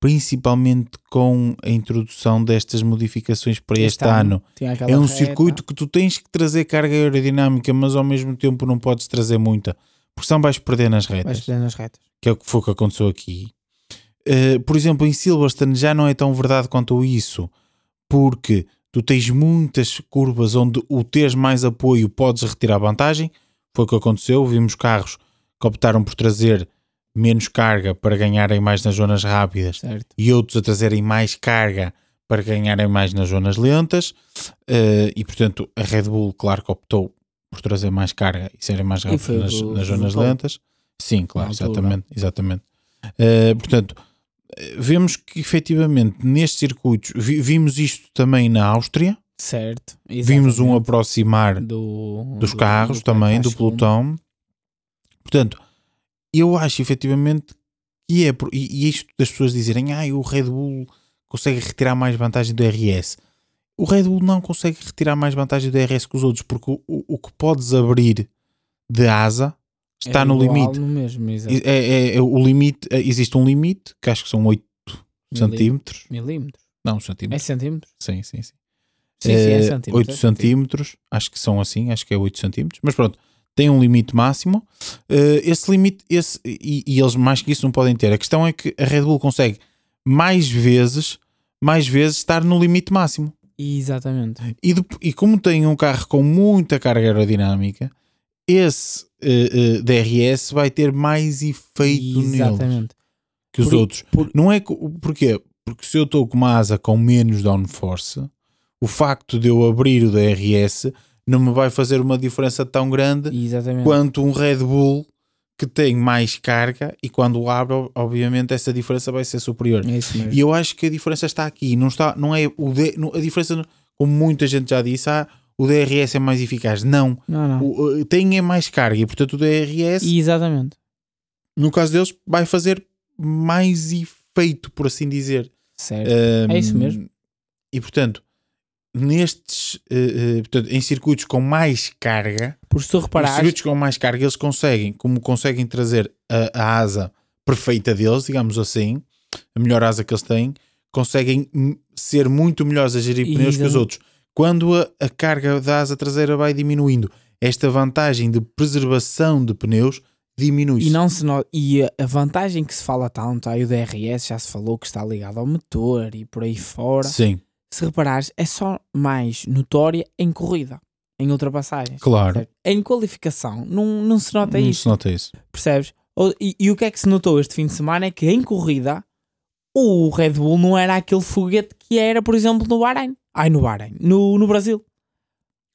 S2: principalmente com a introdução destas modificações para este, ano
S1: tinha aquela
S2: É um
S1: reta.
S2: circuito que tu tens que trazer carga aerodinâmica, mas ao mesmo tempo não podes trazer muita, porque senão vais perder nas
S1: Vais
S2: retas,
S1: perder nas retas.
S2: que é o que foi o que aconteceu aqui. Uh, por exemplo, em Silverstone já não é tão verdade quanto isso, porque tu tens muitas curvas onde o teres mais apoio podes retirar vantagem. Foi o que aconteceu. Vimos carros que optaram por trazer menos carga para ganharem mais nas zonas rápidas
S1: Certo.
S2: e outros a trazerem mais carga para ganharem mais nas zonas lentas. Eh, e portanto, a Red Bull, claro que optou por trazer mais carga e serem mais rápidos nas, nas zonas lentas. Sim, claro,
S1: altura.
S2: exatamente. exatamente. Eh, portanto, eh, vemos que efetivamente nestes circuitos, vi- vimos isto também na Áustria,
S1: Certo.
S2: vimos um
S1: Exatamente.
S2: aproximar
S1: do,
S2: dos
S1: do-
S2: carros
S1: do
S2: também, do pelotão. Portanto, eu acho efetivamente que é, e, e isto das pessoas dizerem, ah, o Red Bull consegue retirar mais vantagem do RS. O Red Bull não consegue retirar mais vantagem do RS que os outros, porque o, o, o que podes abrir de asa está
S1: É
S2: no limite.
S1: Mesmo.
S2: É, é- é o limite, é, existe um limite, que acho que são 8 centímetros.
S1: Milímetros.
S2: Não,
S1: É
S2: centímetros.
S1: centímetros?
S2: Sim, sim, sim.
S1: Sim, sim, é
S2: Eh,
S1: centímetros.
S2: 8
S1: é centímetros.
S2: centímetros, acho que são assim, acho que é 8 centímetros, mas pronto, tem um limite máximo. Eh, esse limite, esse, e, e eles mais que isso não podem ter. A questão é que a Red Bull consegue mais vezes, mais vezes estar no limite máximo.
S1: Exatamente.
S2: E, dep- e como tem um carro com muita carga aerodinâmica, esse eh, eh, DRS vai ter mais efeito
S1: Exatamente.
S2: que os
S1: Por-
S2: outros.
S1: por-
S2: Não é porquê? Porque se eu estou com uma asa com menos downforce, o facto de eu abrir o DRS não me vai fazer uma diferença tão grande
S1: Exatamente.
S2: quanto um Red Bull que tem mais carga e quando abre, obviamente essa diferença vai ser superior.
S1: É isso mesmo.
S2: E eu acho que a diferença está aqui, não está, não é o D, a diferença, como muita gente já disse, ah, o DRS é mais eficaz. Não,
S1: Não, não.
S2: o, tem é mais carga e portanto o DRS
S1: Exatamente.
S2: no caso deles, vai fazer mais efeito, por assim dizer.
S1: Certo. é isso mesmo.
S2: E portanto, nestes eh, portanto, em circuitos com mais carga,
S1: Por se reparares,
S2: circuitos com mais carga, eles conseguem, como conseguem trazer a, a asa perfeita deles, digamos assim, a melhor asa que eles têm, conseguem ser muito melhores a gerir
S1: E
S2: pneus que os outros. Quando a, a carga da asa traseira vai diminuindo, esta vantagem de preservação de pneus diminui
S1: E, não se no- e a- a vantagem que se fala tanto, aí o DRS já se falou que está ligado ao motor e por aí fora.
S2: Sim,
S1: Se reparares, é só mais notória em corrida, em ultrapassagens.
S2: claro.
S1: certo? Em qualificação, não, não se nota
S2: Não
S1: isso,
S2: se nota isso.
S1: percebes? E, e o que é que se notou este fim de semana é que em corrida o Red Bull não era aquele foguete que era, por exemplo, no Bahrein. Ai, no Bahrein, no, no Brasil.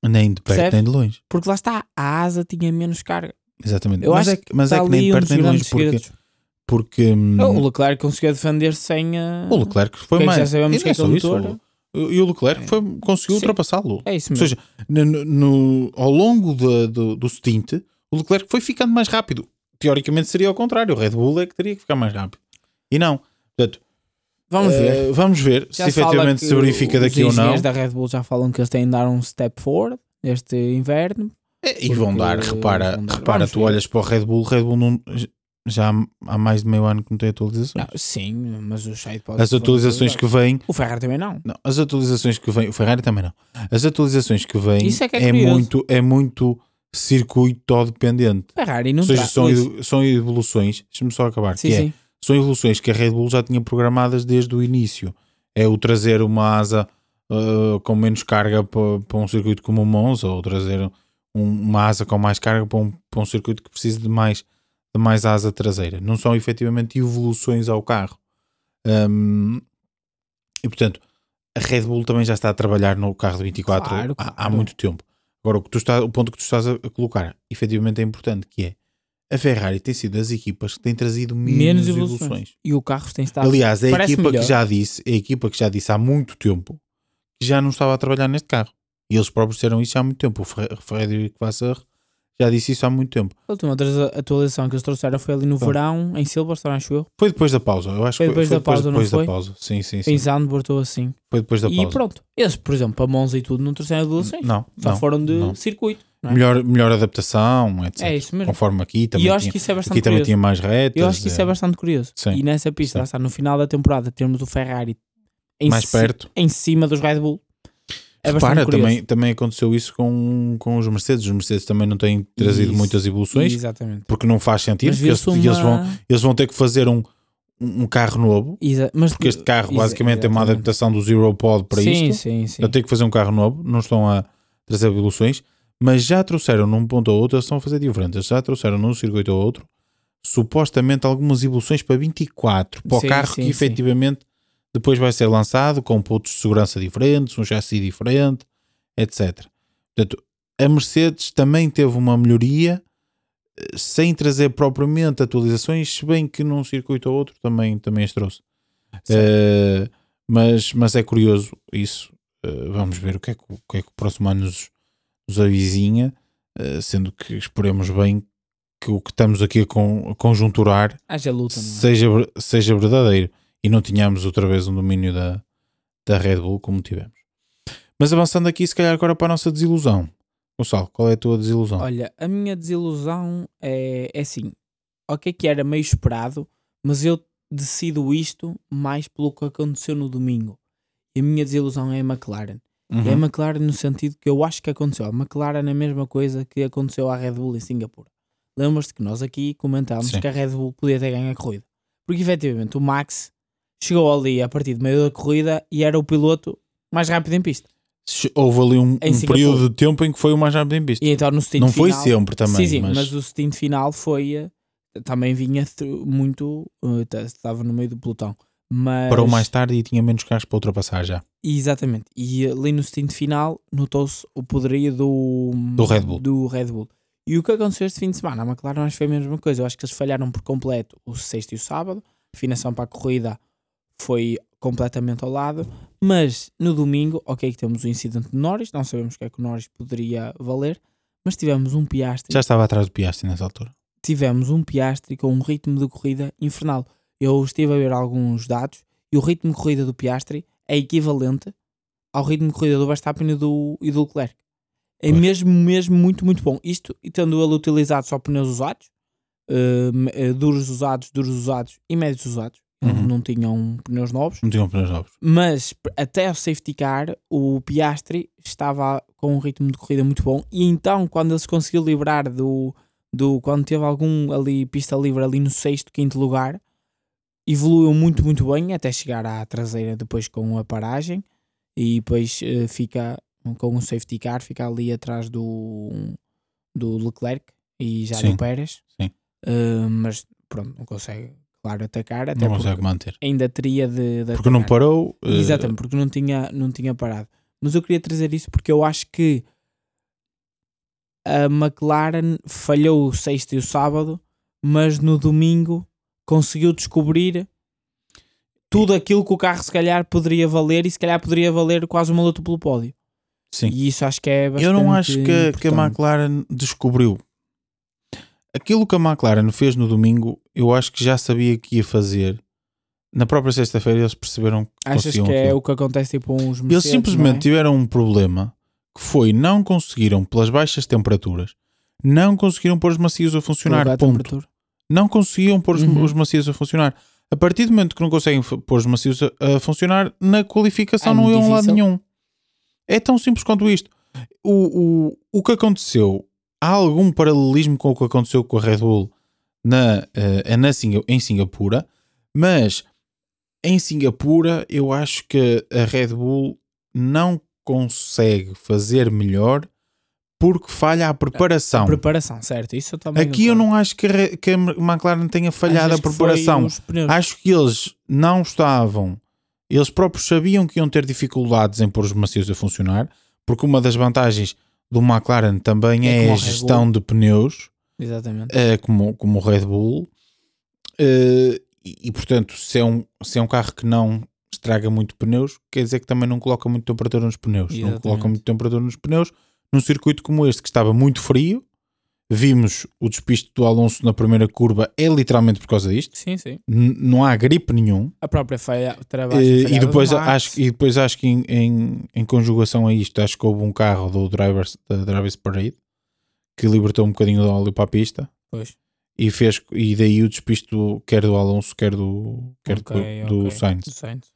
S2: Nem de perto
S1: Percebes?
S2: nem de longe.
S1: Porque lá está, a asa tinha menos carga.
S2: Exatamente.
S1: Eu
S2: mas
S1: acho
S2: é, que- mas é que nem de perto nem de longe porque,
S1: segredos.
S2: porque hum,
S1: O Leclerc conseguiu defender-se sem. uh,
S2: o Leclerc foi mais.
S1: já sabemos
S2: e
S1: que é
S2: é
S1: motor.
S2: E o Leclerc foi, conseguiu ultrapassá-lo.
S1: É isso
S2: Ou
S1: mesmo.
S2: seja, no, no- ao longo do, do, do stint, o Leclerc foi ficando mais rápido. Teoricamente seria ao contrário, o Red Bull é que teria que ficar mais rápido. E não. Portanto,
S1: Vamos ver.
S2: eh, vamos ver
S1: Já
S2: se efetivamente se verifica
S1: os
S2: daqui ou não.
S1: engenheiros da Red Bull já falam que eles têm de dar um step forward este inverno.
S2: É, E vão dar, repara,
S1: vão dar.
S2: repara
S1: Vamos
S2: tu
S1: ver.
S2: olhas para o Red Bull, o Red Bull não, já há mais de meio ano que não tem atualizações.
S1: Não, sim, mas o site pode
S2: As atualizações que vêm,
S1: O Ferrari também não.
S2: não, as atualizações que vêm, o Ferrari também não. As atualizações que vêm
S1: Isso é que é curioso.
S2: muito, é muito circuito dependente.
S1: Ferrari não
S2: Ou seja,
S1: tra-
S2: são, são evoluções, deixa-me só acabar,
S1: Sim,
S2: que é,
S1: sim.
S2: são evoluções que a Red Bull já tinha programadas desde o início. É o trazer uma asa uh, com menos carga para, para um circuito como o Monza, ou trazer um- uma asa com mais carga para um, para um circuito que precisa de mais, de mais asa traseira. Não são efetivamente evoluções ao carro. Um, e portanto, a Red Bull também já está a trabalhar no carro de 24
S1: Claro,
S2: há- há, muito tempo. Agora, o, que tu está, o ponto que tu estás a colocar, efetivamente é importante, que é a Ferrari tem sido das equipas que tem trazido menos,
S1: Menos
S2: evoluções.
S1: evoluções. E o carro tem estado.
S2: Aliás, é a equipa
S1: melhor.
S2: que já disse, é a equipa que já disse há muito tempo que já não estava a trabalhar neste carro. E eles próprios disseram isso há muito tempo. O Fre- Frederico Vassar já disse isso há muito tempo.
S1: A última atualização que eles trouxeram foi ali no verão, em Silverstone, acho eu.
S2: Foi depois da pausa. Eu acho
S1: Foi
S2: que
S1: depois da pausa, não
S2: depois
S1: foi?
S2: da pausa. Sim, sim, sim.
S1: Em Zandvoort ou assim.
S2: Foi depois da
S1: E
S2: pausa.
S1: pronto. Eles, por exemplo, para Monza e tudo, não trouxeram evoluções.
S2: Não,
S1: Só
S2: não,
S1: foram de
S2: não.
S1: circuito. é?
S2: Melhor, melhor adaptação, etc.
S1: É isso mesmo.
S2: Conforme aqui também
S1: E eu acho
S2: tinha,
S1: que isso é bastante
S2: aqui também
S1: curioso.
S2: tinha mais retas.
S1: Eu acho que isso é
S2: eh,
S1: bastante curioso.
S2: Sim.
S1: E nessa pista, está, no final da temporada, termos o Ferrari em,
S2: mais
S1: ci-
S2: perto.
S1: em cima dos Red Bull. É
S2: Repara,
S1: curioso.
S2: também, também aconteceu isso com, com os Mercedes. Os Mercedes também não têm trazido
S1: Isso.
S2: muitas evoluções
S1: Exatamente.
S2: porque não faz sentido. Porque eles,
S1: viu-se
S2: eles vão,
S1: uma-
S2: eles vão ter que fazer um, um carro novo.
S1: Exa- mas-
S2: Porque este carro basicamente é uma adaptação do Zero Pod para
S1: sim,
S2: isto.
S1: Sim, sim,
S2: Eu tenho que fazer um carro novo, não estão a trazer evoluções, mas já trouxeram num ponto ou outro, eles estão a fazer diferentes. Já trouxeram num circuito ou outro, supostamente algumas evoluções para 24, para o carro que efetivamente depois vai ser lançado com pontos de segurança diferentes, um chassi diferente, etc. Portanto, a Mercedes também teve uma melhoria eh, sem trazer propriamente atualizações, se bem que num circuito ou outro também, também as trouxe. Eh, mas, mas é curioso isso. Eh, vamos ver o que é que, o que é que o próximo ano nos, nos avizinha, eh, sendo que esperemos bem que o que estamos aqui a, con- a conjunturar
S1: Haja luta, é?
S2: seja, seja verdadeiro e não tenhamos outra vez um domínio da, da Red Bull como tivemos. Mas avançando aqui, se calhar agora para a nossa desilusão. Gonçalo, qual é a tua desilusão?
S1: Olha, a minha desilusão é, é assim: ok, que era meio esperado, mas eu decido isto mais pelo que aconteceu no domingo. E a minha desilusão é a McLaren.
S2: Uhum.
S1: É a McLaren no sentido que eu acho que aconteceu. A McLaren é a mesma coisa que aconteceu à Red Bull em Singapura. Lembras-te que nós aqui comentámos
S2: Sim.
S1: que a Red Bull podia ter ganho a corrida. Porque efetivamente o Max chegou ali a partir do meio da corrida e era o piloto mais rápido em pista.
S2: Houve ali um, um período de tempo em que foi o mais rápido em pista.
S1: E então no
S2: Não foi
S1: final,
S2: sempre também,
S1: Sim, sim,
S2: mas-
S1: mas... o stint final foi. eh, Também vinha muito. eh, Estava no meio do pelotão. Mas,
S2: Parou mais tarde e tinha menos carros para ultrapassar já.
S1: Exatamente. E ali no stint final notou-se o poderio do,
S2: Do Red Bull.
S1: do Red Bull. E o que aconteceu este fim de semana? A McLaren acho que foi a mesma coisa. Eu acho que eles falharam por completo o sexto e o sábado. Afinação para a corrida foi completamente ao lado. Mas no domingo, ok, que temos o incidente de Norris. Não sabemos o que é que o Norris poderia valer. Mas tivemos um Piastri
S2: Já estava atrás do Piastri nessa altura.
S1: tivemos um Piastri com um ritmo de corrida infernal. Eu estive a ver alguns dados e o ritmo de corrida do Piastri é equivalente ao ritmo de corrida do Verstappen e do, e do Leclerc. É
S2: Pois.
S1: mesmo, mesmo muito, muito bom. Isto, e tendo ele utilizado só pneus usados, eh, duros usados, duros usados e médios usados,
S2: Uhum.
S1: não tinham pneus novos,
S2: Não tinham pneus novos.
S1: mas até ao safety car o Piastri estava com um ritmo de corrida muito bom e então quando ele se conseguiu livrar do, do quando teve algum ali pista livre ali no sexto, quinto lugar evoluiu muito muito bem até chegar à traseira depois com a paragem e depois eh, fica com um safety car fica ali atrás do do Leclerc e já
S2: Sim,
S1: do Pérez
S2: sim.
S1: Eh, mas pronto não consegue claro atacar até
S2: Não consegue manter.
S1: ainda teria de, de
S2: Porque não
S1: atacar.
S2: parou. eh,
S1: Exatamente, porque não tinha, não tinha parado. Mas eu queria trazer isso porque eu acho que a McLaren falhou o sexto e o sábado, mas no domingo conseguiu descobrir tudo aquilo que o carro se calhar poderia valer e se calhar poderia valer quase uma luta pelo pódio.
S2: Sim.
S1: E isso acho que é bastante
S2: Eu não acho que, que a. McLaren descobriu. Aquilo que a McLaren fez no domingo, eu acho que já sabia que ia fazer. Na própria sexta-feira eles perceberam que
S1: Achas que é
S2: aquilo.
S1: o que acontece tipo uns
S2: Eles
S1: Mercedes,
S2: simplesmente
S1: não é?
S2: tiveram um problema que foi não conseguiram, pelas baixas temperaturas, não conseguiram pôr os macios a funcionar.
S1: Pela
S2: Ponto. Não conseguiam pôr os-
S1: Uhum.
S2: os macios a funcionar. A partir do momento que não conseguem pôr os macios a, a funcionar, na qualificação
S1: É
S2: não iam a lado nenhum. É tão simples quanto isto. O, o, o que aconteceu, há algum paralelismo com o que aconteceu com a Red Bull na, eh, na Singa- em Singapura, mas em Singapura eu acho que a Red Bull não consegue fazer melhor porque falha a preparação.
S1: Preparação, certo. Isso eu
S2: Aqui eu não acho que a, que a McLaren tenha falhado a preparação. Acho que eles não estavam, eles próprios sabiam que iam ter dificuldades em pôr os macios a funcionar, porque uma das vantagens do McLaren também
S1: É
S2: é, a gestão de pneus,
S1: Exatamente.
S2: é, como, como o Red Bull, Eh, e, e, portanto, se é, um, se é um carro que não estraga muito pneus, quer dizer que também não coloca muito temperatura nos pneus. Não
S1: Exatamente.
S2: coloca muito temperatura nos pneus. Num circuito como este, que estava muito frio, vimos o despiste do Alonso na primeira curva, é literalmente por causa disto.
S1: Sim, sim.
S2: N- não há gripe nenhum.
S1: A própria falha, trabalho
S2: Eh, e, depois acho, e depois acho que em, em, em conjugação a isto, acho que houve um carro do Drivers, da Drivers Parade que libertou um bocadinho de óleo para a pista
S1: Pois.
S2: e fez e daí o despiste do, quer do Alonso, quer do, quer do-
S1: Ok,
S2: do,
S1: ok.
S2: Sainz.
S1: Do Sainz.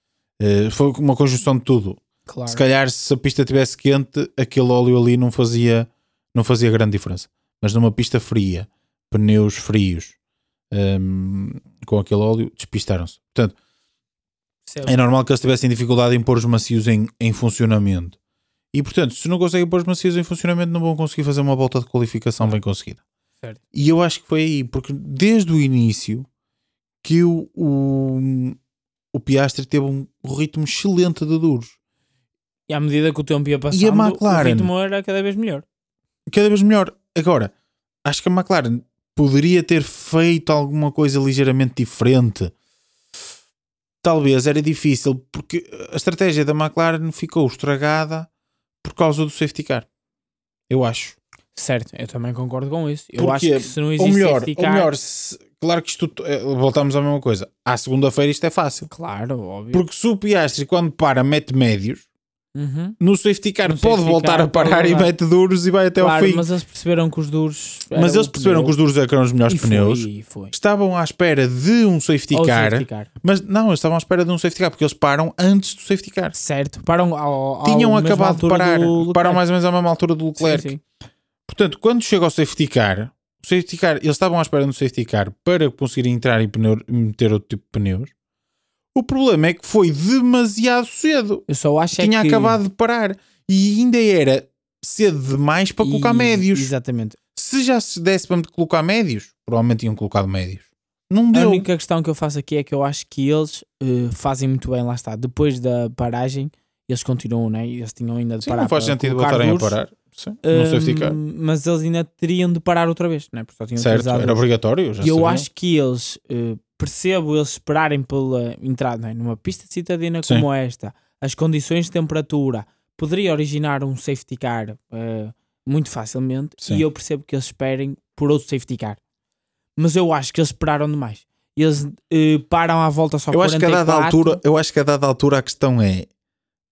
S2: Eh, foi uma conjunção de tudo.
S1: Claro.
S2: Se calhar se a pista estivesse quente, aquele óleo ali não fazia, não fazia grande diferença. Mas numa pista fria, pneus frios, ehm, com aquele óleo, despistaram-se. Portanto, é normal que eles tivessem dificuldade em pôr os macios em, em funcionamento. E portanto, se não conseguem pôr os macios em funcionamento, não vão conseguir fazer uma volta de qualificação bem conseguida.
S1: Certo.
S2: E eu acho que foi aí, porque desde o início que o, o, o Piastri teve um ritmo excelente de duros.
S1: E à medida que o tempo ia passando,
S2: E a McLaren?
S1: o ritmo era cada vez melhor.
S2: Cada vez melhor. Agora, acho que a McLaren poderia ter feito alguma coisa ligeiramente diferente. Talvez era difícil, porque a estratégia da McLaren ficou estragada por causa do safety car. Eu acho.
S1: Certo, eu também concordo com isso. Eu acho que se não existe
S2: ou melhor,
S1: safety
S2: ou
S1: car-
S2: melhor se- claro que isto eh, voltamos à mesma coisa. À segunda-feira isto é fácil.
S1: Claro, óbvio.
S2: Porque se o Piastri quando para mete médios,
S1: Uhum.
S2: no safety car
S1: No
S2: pode
S1: safety
S2: voltar
S1: car
S2: a parar e mete duros e vai até ao
S1: Claro,
S2: fim.
S1: mas eles perceberam que os duros.
S2: Mas eles perceberam
S1: pneu.
S2: que os duros eram os melhores
S1: E
S2: pneus.
S1: e foi.
S2: Estavam à espera de um safety car,
S1: safety car.
S2: mas não, eles estavam à espera de um safety car porque eles param antes do safety car.
S1: Certo, param ao, ao
S2: Tinham acabado de parar, param mais ou menos à mesma altura do
S1: Sim,
S2: Leclerc.
S1: sim.
S2: Portanto, quando chega ao safety car, o safety car, eles estavam à espera do safety car para conseguirem entrar e pneu- meter outro tipo de pneus. O problema é que foi demasiado cedo.
S1: Eu só acho é
S2: Tinha
S1: que...
S2: acabado de parar e ainda era cedo demais para colocar
S1: E-
S2: médios.
S1: Exatamente.
S2: Se já se desse para colocar médios, provavelmente tinham colocado médios. Não
S1: A
S2: deu.
S1: única questão que eu faço aqui é que eu acho que eles eh, fazem muito bem, lá está. Depois da paragem, eles continuam, né? Eles tinham ainda de
S2: Sim,
S1: parar.
S2: não faz sentido voltarem a parar. Sim, não sei ficar.
S1: hum, Mas eles ainda teriam de parar outra vez, né? Porque só tinham
S2: Certo, era obrigatório. Já
S1: E eu acho que eles, eh, percebo eles esperarem pela entrada é? numa pista de citadina
S2: Sim.
S1: como esta, as condições de temperatura, poderia originar um safety car eh, muito facilmente
S2: Sim.
S1: e eu percebo que eles esperem por outro safety car. Mas eu acho que eles esperaram demais. eles eh, param à volta só
S2: Eu acho que a
S1: 44.
S2: dada altura, eu acho que a dada altura a questão é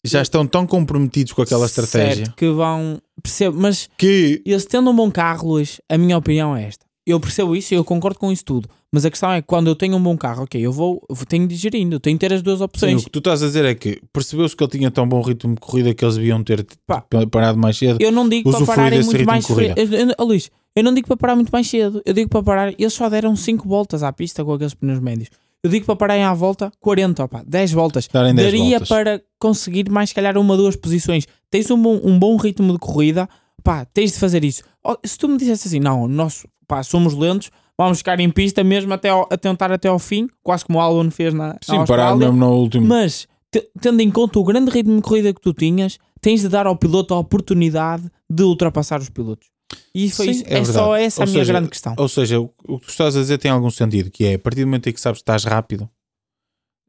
S2: já estão tão comprometidos com aquela estratégia
S1: Certo, que vão. Percebo, mas
S2: que
S1: eles tendo um bom carro, Luís, a minha opinião é esta. Eu percebo isso e eu concordo com isso tudo. Mas a questão é que quando eu tenho um bom carro, ok, eu vou, eu tenho de ir gerindo, eu tenho de ter as duas
S2: sim,
S1: opções.
S2: o que tu estás a dizer é que percebeu-se que ele tinha tão bom ritmo de corrida que eles deviam ter
S1: Pá.
S2: parado mais cedo.
S1: Eu não digo para pararem muito mais cedo. Oh, Luís, eu não digo para parar muito mais cedo. Eu digo para parar. Eles só deram 5 voltas à pista com aqueles pneus médios. Eu digo para pararem à volta 40, opa, 10 voltas.
S2: Darem 10
S1: Daria
S2: voltas.
S1: para conseguir mais, se calhar, uma, duas posições. Tens um bom, um bom ritmo de corrida, pá, tens de fazer isso. Oh, se tu me dissesse assim, não, nós pá, somos lentos, vamos ficar em pista mesmo até ao- a tentar até ao fim, quase como o Albon fez na, na
S2: Sim, parado
S1: Austrália.
S2: mesmo no último.
S1: Mas, te- tendo em conta o grande ritmo de corrida que tu tinhas, tens de dar ao piloto a oportunidade de ultrapassar os pilotos. E foi
S2: Sim,
S1: isso.
S2: é
S1: É, só essa a
S2: Ou
S1: minha
S2: seja,
S1: grande questão.
S2: Ou seja, o, o que tu estás a dizer tem algum sentido, que é a partir do momento em que sabes que estás rápido,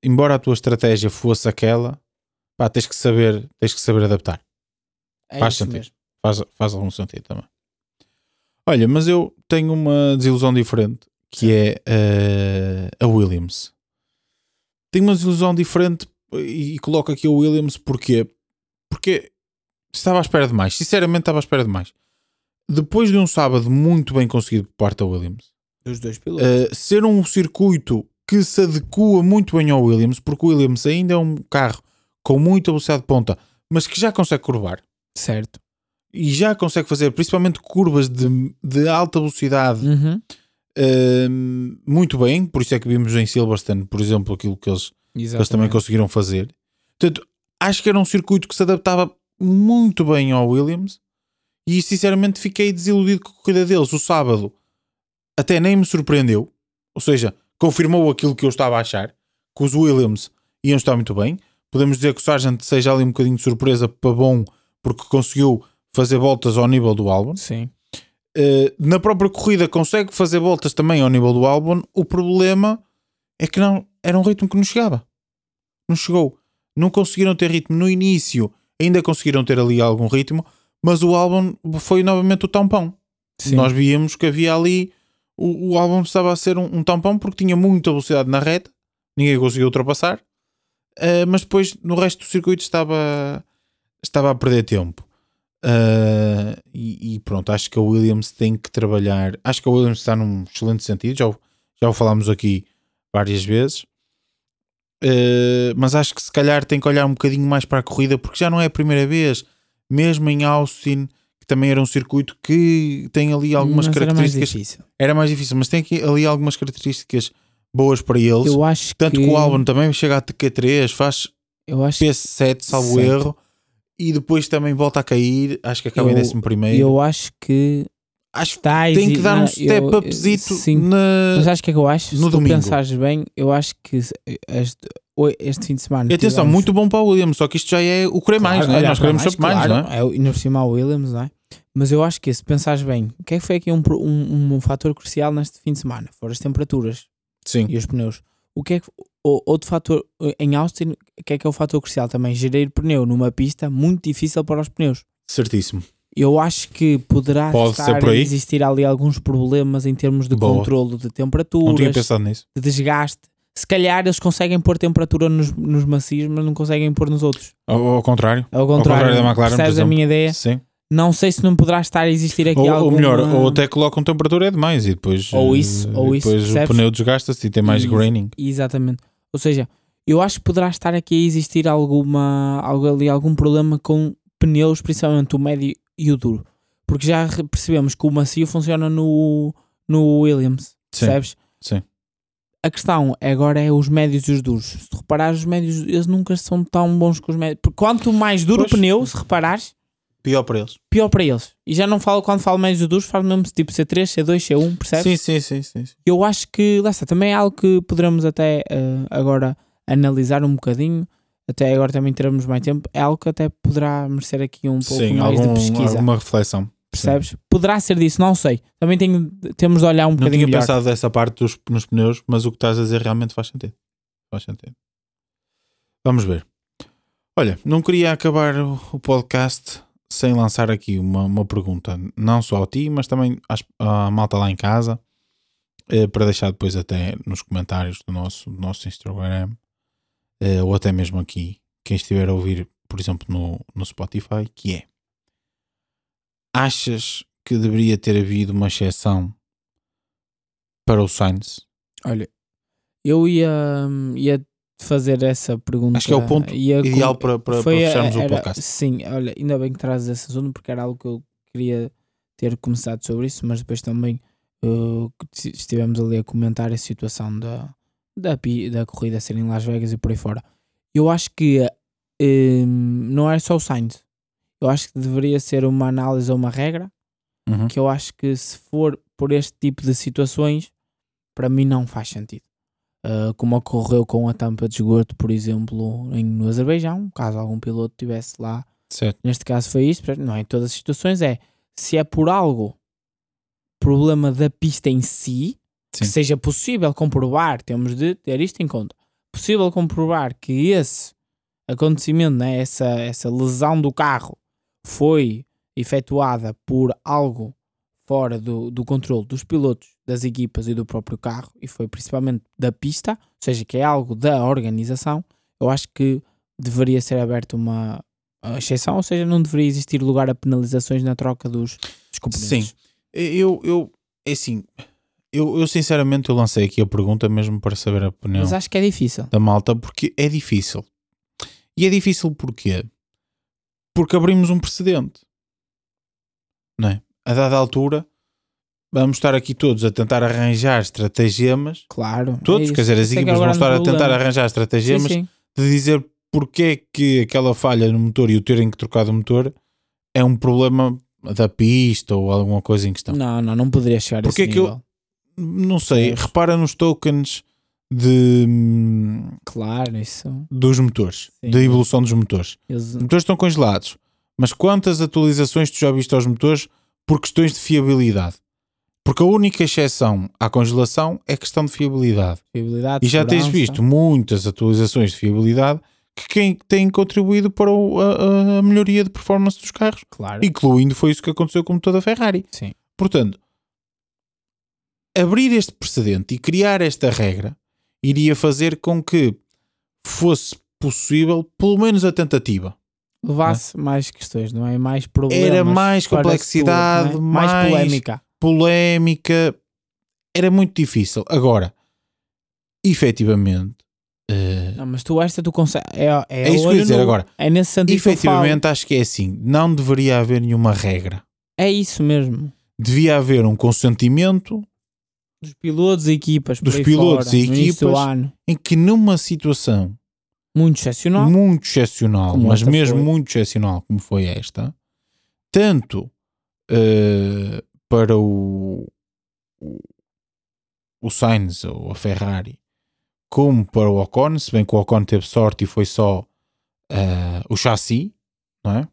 S2: embora a tua estratégia fosse aquela, pá, tens que saber, tens que saber adaptar.
S1: É
S2: faz
S1: isso
S2: sentido.
S1: mesmo.
S2: Faz, faz algum sentido também. Olha, mas eu tenho uma desilusão diferente, que é eh, a Williams. Tenho uma desilusão diferente e, e coloco aqui a Williams porque porque estava à espera de mais. Sinceramente, estava à espera de mais. Depois de um sábado muito bem conseguido por parte da Williams,
S1: Dos dois pilotos.
S2: Uh, ser um circuito que se adequa muito bem ao Williams, porque o Williams ainda é um carro com muita velocidade de ponta, mas que já consegue curvar
S1: certo.
S2: E já consegue fazer principalmente curvas de, de alta velocidade
S1: Uhum.
S2: uh, muito bem. Por isso é que vimos em Silverstone, por exemplo, aquilo que eles, que eles também conseguiram fazer. Portanto, acho que era um circuito que se adaptava muito bem ao Williams e sinceramente fiquei desiludido com a corrida deles. O sábado até nem me surpreendeu, ou seja, confirmou aquilo que eu estava a achar, que os Williams iam estar muito bem. Podemos dizer que o Sargent seja ali um bocadinho de surpresa para bom, porque conseguiu fazer voltas ao nível do Albon.
S1: Sim.
S2: Uh, na própria corrida consegue fazer voltas também ao nível do Albon. O problema é que não era um ritmo que não chegava. Não chegou. Não conseguiram ter ritmo no início. Ainda conseguiram ter ali algum ritmo, mas o Albon foi novamente o tampão.
S1: Sim.
S2: Nós víamos que havia ali o, o Albon estava a ser um, um tampão porque tinha muita velocidade na reta, ninguém conseguiu ultrapassar, Uh, mas depois no resto do circuito estava, estava a perder tempo. Uh, e, e pronto, acho que a Williams tem que trabalhar. Acho que a Williams está num excelente sentido, já, o- já o falámos aqui várias vezes. Uh, mas acho que se calhar tem que olhar um bocadinho mais para a corrida, porque já não é a primeira vez, mesmo em Austin, que também era um circuito que tem ali algumas
S1: Mas era mais
S2: características. Era mais difícil, mas tem aqui, ali algumas características boas para eles.
S1: Eu acho
S2: Tanto
S1: que,
S2: que o álbum também chega a Q3, faz
S1: eu acho,
S2: P7, salvo
S1: Certo.
S2: erro, e depois também volta a cair. Acho que acaba em
S1: Eu-
S2: 11 primeiro.
S1: eu acho que
S2: Acho que tem que dar um step upzito
S1: Sim,
S2: na.
S1: mas acho que é que eu acho,
S2: no
S1: se tu
S2: domingo.
S1: pensares bem, eu acho que este, este fim de semana.
S2: E atenção,
S1: tivemos-
S2: muito bom para o Williams, só que isto já é o querer mais,
S1: Claro,
S2: não é? Nós queremos sempre mais,
S1: claro,
S2: não é?
S1: é? o- Ainda por cima ao Williams, não é? Mas eu acho que se pensares bem, o que é que foi aqui um, um, um fator crucial neste fim de semana? Foram as temperaturas
S2: Sim,
S1: e os pneus. O que é que outro fator em Austin, que é que é o fator crucial também? Gerir pneu numa pista muito difícil para os pneus.
S2: certíssimo.
S1: Eu acho que poderá
S2: Pode
S1: estar a existir ali alguns problemas em termos de
S2: Boa.
S1: controlo de
S2: Não tinha
S1: temperaturas,
S2: pensado nisso.
S1: de desgaste. Se calhar eles conseguem pôr temperatura nos, nos macios, mas não conseguem pôr nos outros.
S2: Ao, ao contrário.
S1: Ao
S2: contrário
S1: contrário,
S2: da McLaren,
S1: percebes a minha ideia?
S2: Sim.
S1: Não sei se não poderá estar a existir aqui
S2: Ou,
S1: alguma...
S2: ou melhor, ou até colocam temperatura é demais e depois,
S1: Ou isso,
S2: eh,
S1: ou
S2: e
S1: isso,
S2: depois o pneu desgasta-se e tem mais
S1: E-
S2: graining.
S1: Exatamente. Ou seja, eu acho que poderá estar aqui a existir alguma, algo ali, algum problema com pneus, principalmente o médio e o duro. Porque já percebemos que o macio funciona no, no Williams,
S2: Sim,
S1: percebes?
S2: sim.
S1: A questão agora é os médios e os duros. Se tu reparares, os médios, eles nunca são tão bons que os médios. Porque quanto mais duro
S2: Pois.
S1: o pneu, se reparares,
S2: Pior para eles.
S1: pior para eles. E já não falo, quando falo médios e duros, falo mesmo tipo C3, C2, C1, percebes?
S2: Sim, sim, sim, sim. sim.
S1: Eu acho que, lá está, também é algo que poderemos até eh, agora analisar um bocadinho, até agora também teremos mais tempo, é algo que até poderá merecer aqui um pouco
S2: Sim,
S1: mais
S2: algum,
S1: de pesquisa,
S2: alguma reflexão.
S1: percebes? Poderá ser disso, não sei. Também tenho, temos de olhar um
S2: Não
S1: bocadinho
S2: tinha
S1: melhor.
S2: pensado dessa parte dos, nos pneus, mas o que estás a dizer realmente faz sentido. Faz sentido. Vamos ver. Olha, não queria acabar o, podcast sem lançar aqui uma, uma pergunta, não só a ti, mas também às- à malta lá em casa. eh, para deixar depois até nos comentários do nosso, do nosso Instagram, eh, ou até mesmo aqui, quem estiver a ouvir, por exemplo, no, no Spotify, que é achas que deveria ter havido uma exceção para o Sainz?
S1: Olha, eu ia, ia fazer essa pergunta.
S2: Acho que é o ponto
S1: ia
S2: ideal para, para, para fecharmos o
S1: era-
S2: podcast.
S1: Sim, olha, ainda bem que trazes esse assunto porque era algo que eu queria ter começado sobre isso, mas depois também uh, estivemos ali a comentar a situação da, da, da corrida ser em Las Vegas e por aí fora. Eu acho que hum, não é só o Sainz. Eu acho que deveria ser uma análise ou uma regra
S2: Uhum.
S1: que eu acho que se for por este tipo de situações, para mim não faz sentido. Uh, como ocorreu com a tampa de esgoto, por exemplo, em, no Azerbaijão, caso algum piloto estivesse lá,
S2: Certo.
S1: neste caso foi isso, não é em todas as situações, é se é por algo problema da pista em si, que
S2: Sim.
S1: seja possível comprovar, temos de ter isto em conta, possível comprovar que esse acontecimento, né, essa, essa lesão do carro foi efetuada por algo fora do, do controle dos pilotos, das equipas e do próprio carro, e foi principalmente da pista, ou seja, que é algo da organização, eu acho que deveria ser aberta uma exceção, ou seja, não deveria existir lugar a penalizações na troca dos, dos componentes.
S2: Sim. Eu, eu, é assim, eu, eu sinceramente eu lancei aqui a pergunta mesmo para saber a opinião
S1: Mas acho que é difícil.
S2: da malta, porque é difícil. E é difícil porquê? Porque abrimos um precedente. Não é? A dada altura, vamos estar aqui todos a tentar arranjar estratagemas.
S1: Claro. é
S2: Todos,
S1: isso.
S2: quer dizer, as
S1: é é
S2: equipas vão estar a tentar arranjar
S1: Sim,
S2: estratagemas
S1: sim.
S2: de dizer porque é que aquela falha no motor e o terem que trocar o motor é um problema da pista ou alguma coisa em questão.
S1: Não, não, não poderia chegar
S2: Porque
S1: a esse
S2: é que eu-
S1: nível.
S2: Não sei, repara nos tokens de,
S1: Claro, isso.
S2: dos motores,
S1: Sim.
S2: da evolução dos motores.
S1: Eles,
S2: Os motores estão congelados, mas quantas atualizações tu já viste aos motores por questões de fiabilidade? Porque a única exceção à congelação é questão de fiabilidade.
S1: fiabilidade,
S2: E já tens
S1: segurança.
S2: visto muitas atualizações de fiabilidade que quem têm contribuído para a, a melhoria de performance dos carros,
S1: Claro.
S2: incluindo foi isso que aconteceu com o motor da Ferrari.
S1: Sim.
S2: Portanto, abrir este precedente e criar esta regra iria fazer com que fosse possível, pelo menos a tentativa.
S1: Levasse mais questões, não é? Mais problemas.
S2: Era mais
S1: para
S2: complexidade,
S1: é? mais,
S2: mais-
S1: polémica.
S2: Polémica, era muito difícil. Agora, efetivamente, eh,
S1: Não, mas tu esta tu consegues. É, é,
S2: é isso que eu ia dizer
S1: nu.
S2: agora.
S1: É nesse sentido que.
S2: Efetivamente, acho que é assim. Não deveria haver nenhuma regra.
S1: É isso mesmo.
S2: Devia haver um consentimento
S1: Dos pilotos e equipas.
S2: Dos pilotos
S1: fora,
S2: e equipas. em que, numa situação
S1: Muito excepcional.
S2: muito excepcional, mas mesmo
S1: foi.
S2: muito excepcional como foi esta, tanto eh, para o, o, o Sainz ou a Ferrari, como para o Ocon, se bem que o Ocon teve sorte e foi só eh, o chassi, não é?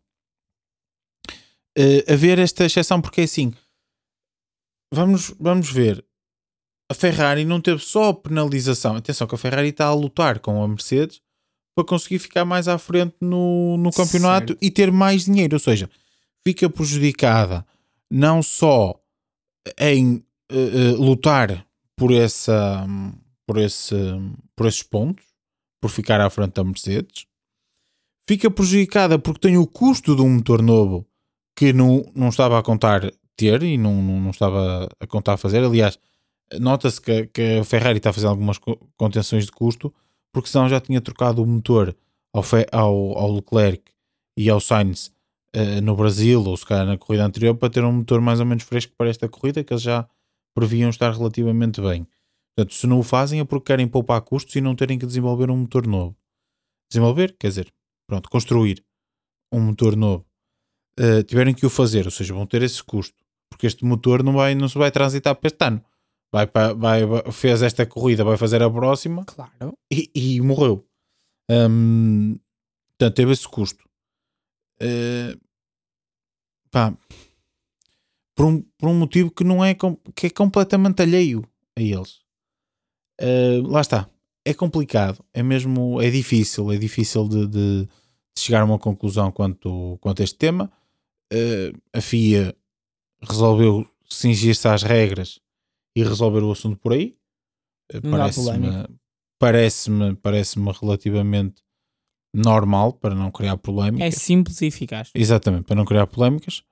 S2: Eh, haver esta exceção, porque é assim, vamos, vamos ver, a Ferrari não teve só penalização, atenção que a Ferrari está a lutar com a Mercedes para conseguir ficar mais à frente no, no campeonato
S1: Certo.
S2: e ter mais dinheiro, ou seja, fica prejudicada não só em eh, eh, lutar por essa por esse por esses pontos por ficar à frente da Mercedes fica prejudicada porque tem o custo de um motor novo que não, não estava a contar ter e não, não, não estava a contar fazer. Aliás nota-se que, que a Ferrari está a fazer algumas co- contenções de custo porque senão já tinha trocado o motor ao, ao, ao Leclerc e ao Sainz eh, no Brasil ou se calhar na corrida anterior para ter um motor mais ou menos fresco para esta corrida que eles já previam estar relativamente bem. Portanto, se não o fazem é porque querem poupar custos e não terem que desenvolver um motor novo. Desenvolver, quer dizer, pronto, construir um motor novo. Eh, tiverem que o fazer, ou seja, vão ter esse custo, porque este motor não, vai, não se vai transitar para este ano. Vai, para, vai, fez esta corrida, vai fazer a próxima
S1: Claro.
S2: e, e morreu. Hum, portanto, teve esse custo. Eh, pá, por, um, por um motivo que não é que é completamente alheio a eles. Eh, lá está. É complicado, é mesmo, é difícil, é difícil de, de- de chegar a uma conclusão quanto, quanto a este tema. Eh, a FIA resolveu cingir-se às regras e resolver o assunto por aí. Eh, Parece-me parece-me parece-me relativamente normal para não criar polémicas.
S1: É simples e eficaz.
S2: Exatamente, para não criar polémicas.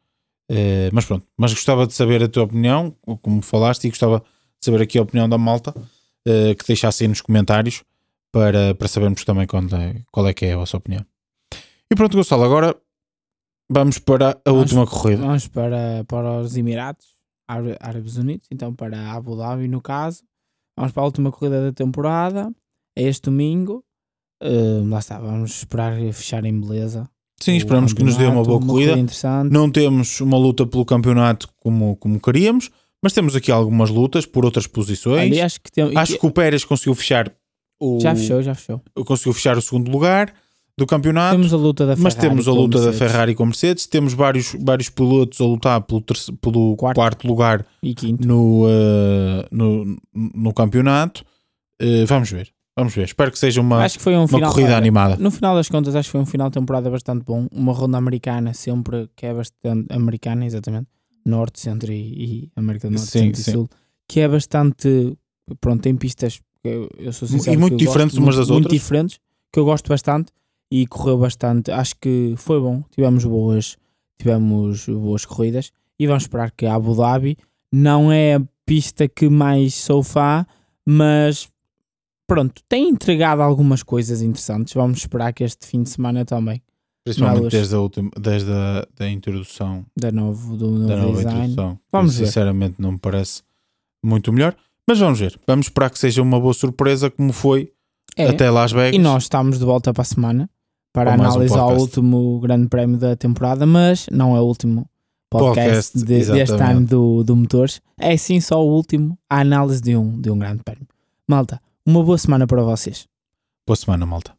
S2: Eh, mas pronto, mas gostava de saber a tua opinião, como falaste, e gostava de saber aqui a opinião da malta, eh, que deixasse aí nos comentários para, para sabermos também qual é, qual é que é a vossa opinião. E pronto, Gonçalo, agora vamos para a
S1: Vamos-
S2: última corrida.
S1: Vamos para, para os Emirados Árabes Unidos, então para Abu Dhabi no caso. Vamos para a última corrida da temporada. É este domingo. Uh, lá está, vamos esperar fechar em beleza.
S2: Sim, esperamos que nos dê uma boa corrida. Não temos uma luta pelo campeonato como, como queríamos, mas temos aqui algumas lutas por outras posições.
S1: Ali acho que, tem,
S2: Acho que o Pérez conseguiu fechar o,
S1: já fechou, já fechou.
S2: conseguiu fechar o segundo lugar do campeonato.
S1: Temos a luta da Ferrari.
S2: Mas temos a luta da Ferrari com Mercedes, temos vários, vários pilotos a lutar pelo, terce- pelo
S1: Quarto.
S2: quarto. lugar
S1: E quinto.
S2: no, eh, no, no campeonato. Eh, vamos ver, vamos ver. Espero que seja uma,
S1: acho que foi um
S2: uma
S1: final.
S2: corrida
S1: olha,
S2: animada.
S1: No final das contas, acho que foi um final de temporada bastante bom. Uma ronda americana, sempre que é bastante americana, exatamente. Norte, Centro e, e América do Norte,
S2: Sim,
S1: Centro
S2: sim.
S1: e Sul, que é bastante. Pronto, tem pistas eu, eu sou sincero.
S2: E muito diferentes
S1: gosto,
S2: umas
S1: muito,
S2: das
S1: muito
S2: outras.
S1: diferentes, que eu gosto bastante e correu bastante. Acho que foi bom. Tivemos boas, tivemos boas corridas e vamos esperar que a Abu Dhabi não é a pista que mais sou fã, mas pronto, tem entregado algumas coisas interessantes. Vamos esperar que este fim de semana também,
S2: Principalmente desde, a, última, desde a da introdução,
S1: da novo, do novo
S2: da nova
S1: design.
S2: introdução.
S1: Vamos ver.
S2: Sinceramente não me parece muito melhor. Mas vamos ver. Vamos esperar que seja uma boa surpresa como foi
S1: É,
S2: até Las Vegas.
S1: e nós estamos de volta para a semana para
S2: mais um
S1: analisar o último grande prémio da temporada, mas não é o último podcast,
S2: Podcast,
S1: de- deste ano do, do Motores. É sim só o último, a análise de um, de um grande prémio. Malta, uma boa semana para vocês.
S2: Boa semana, malta.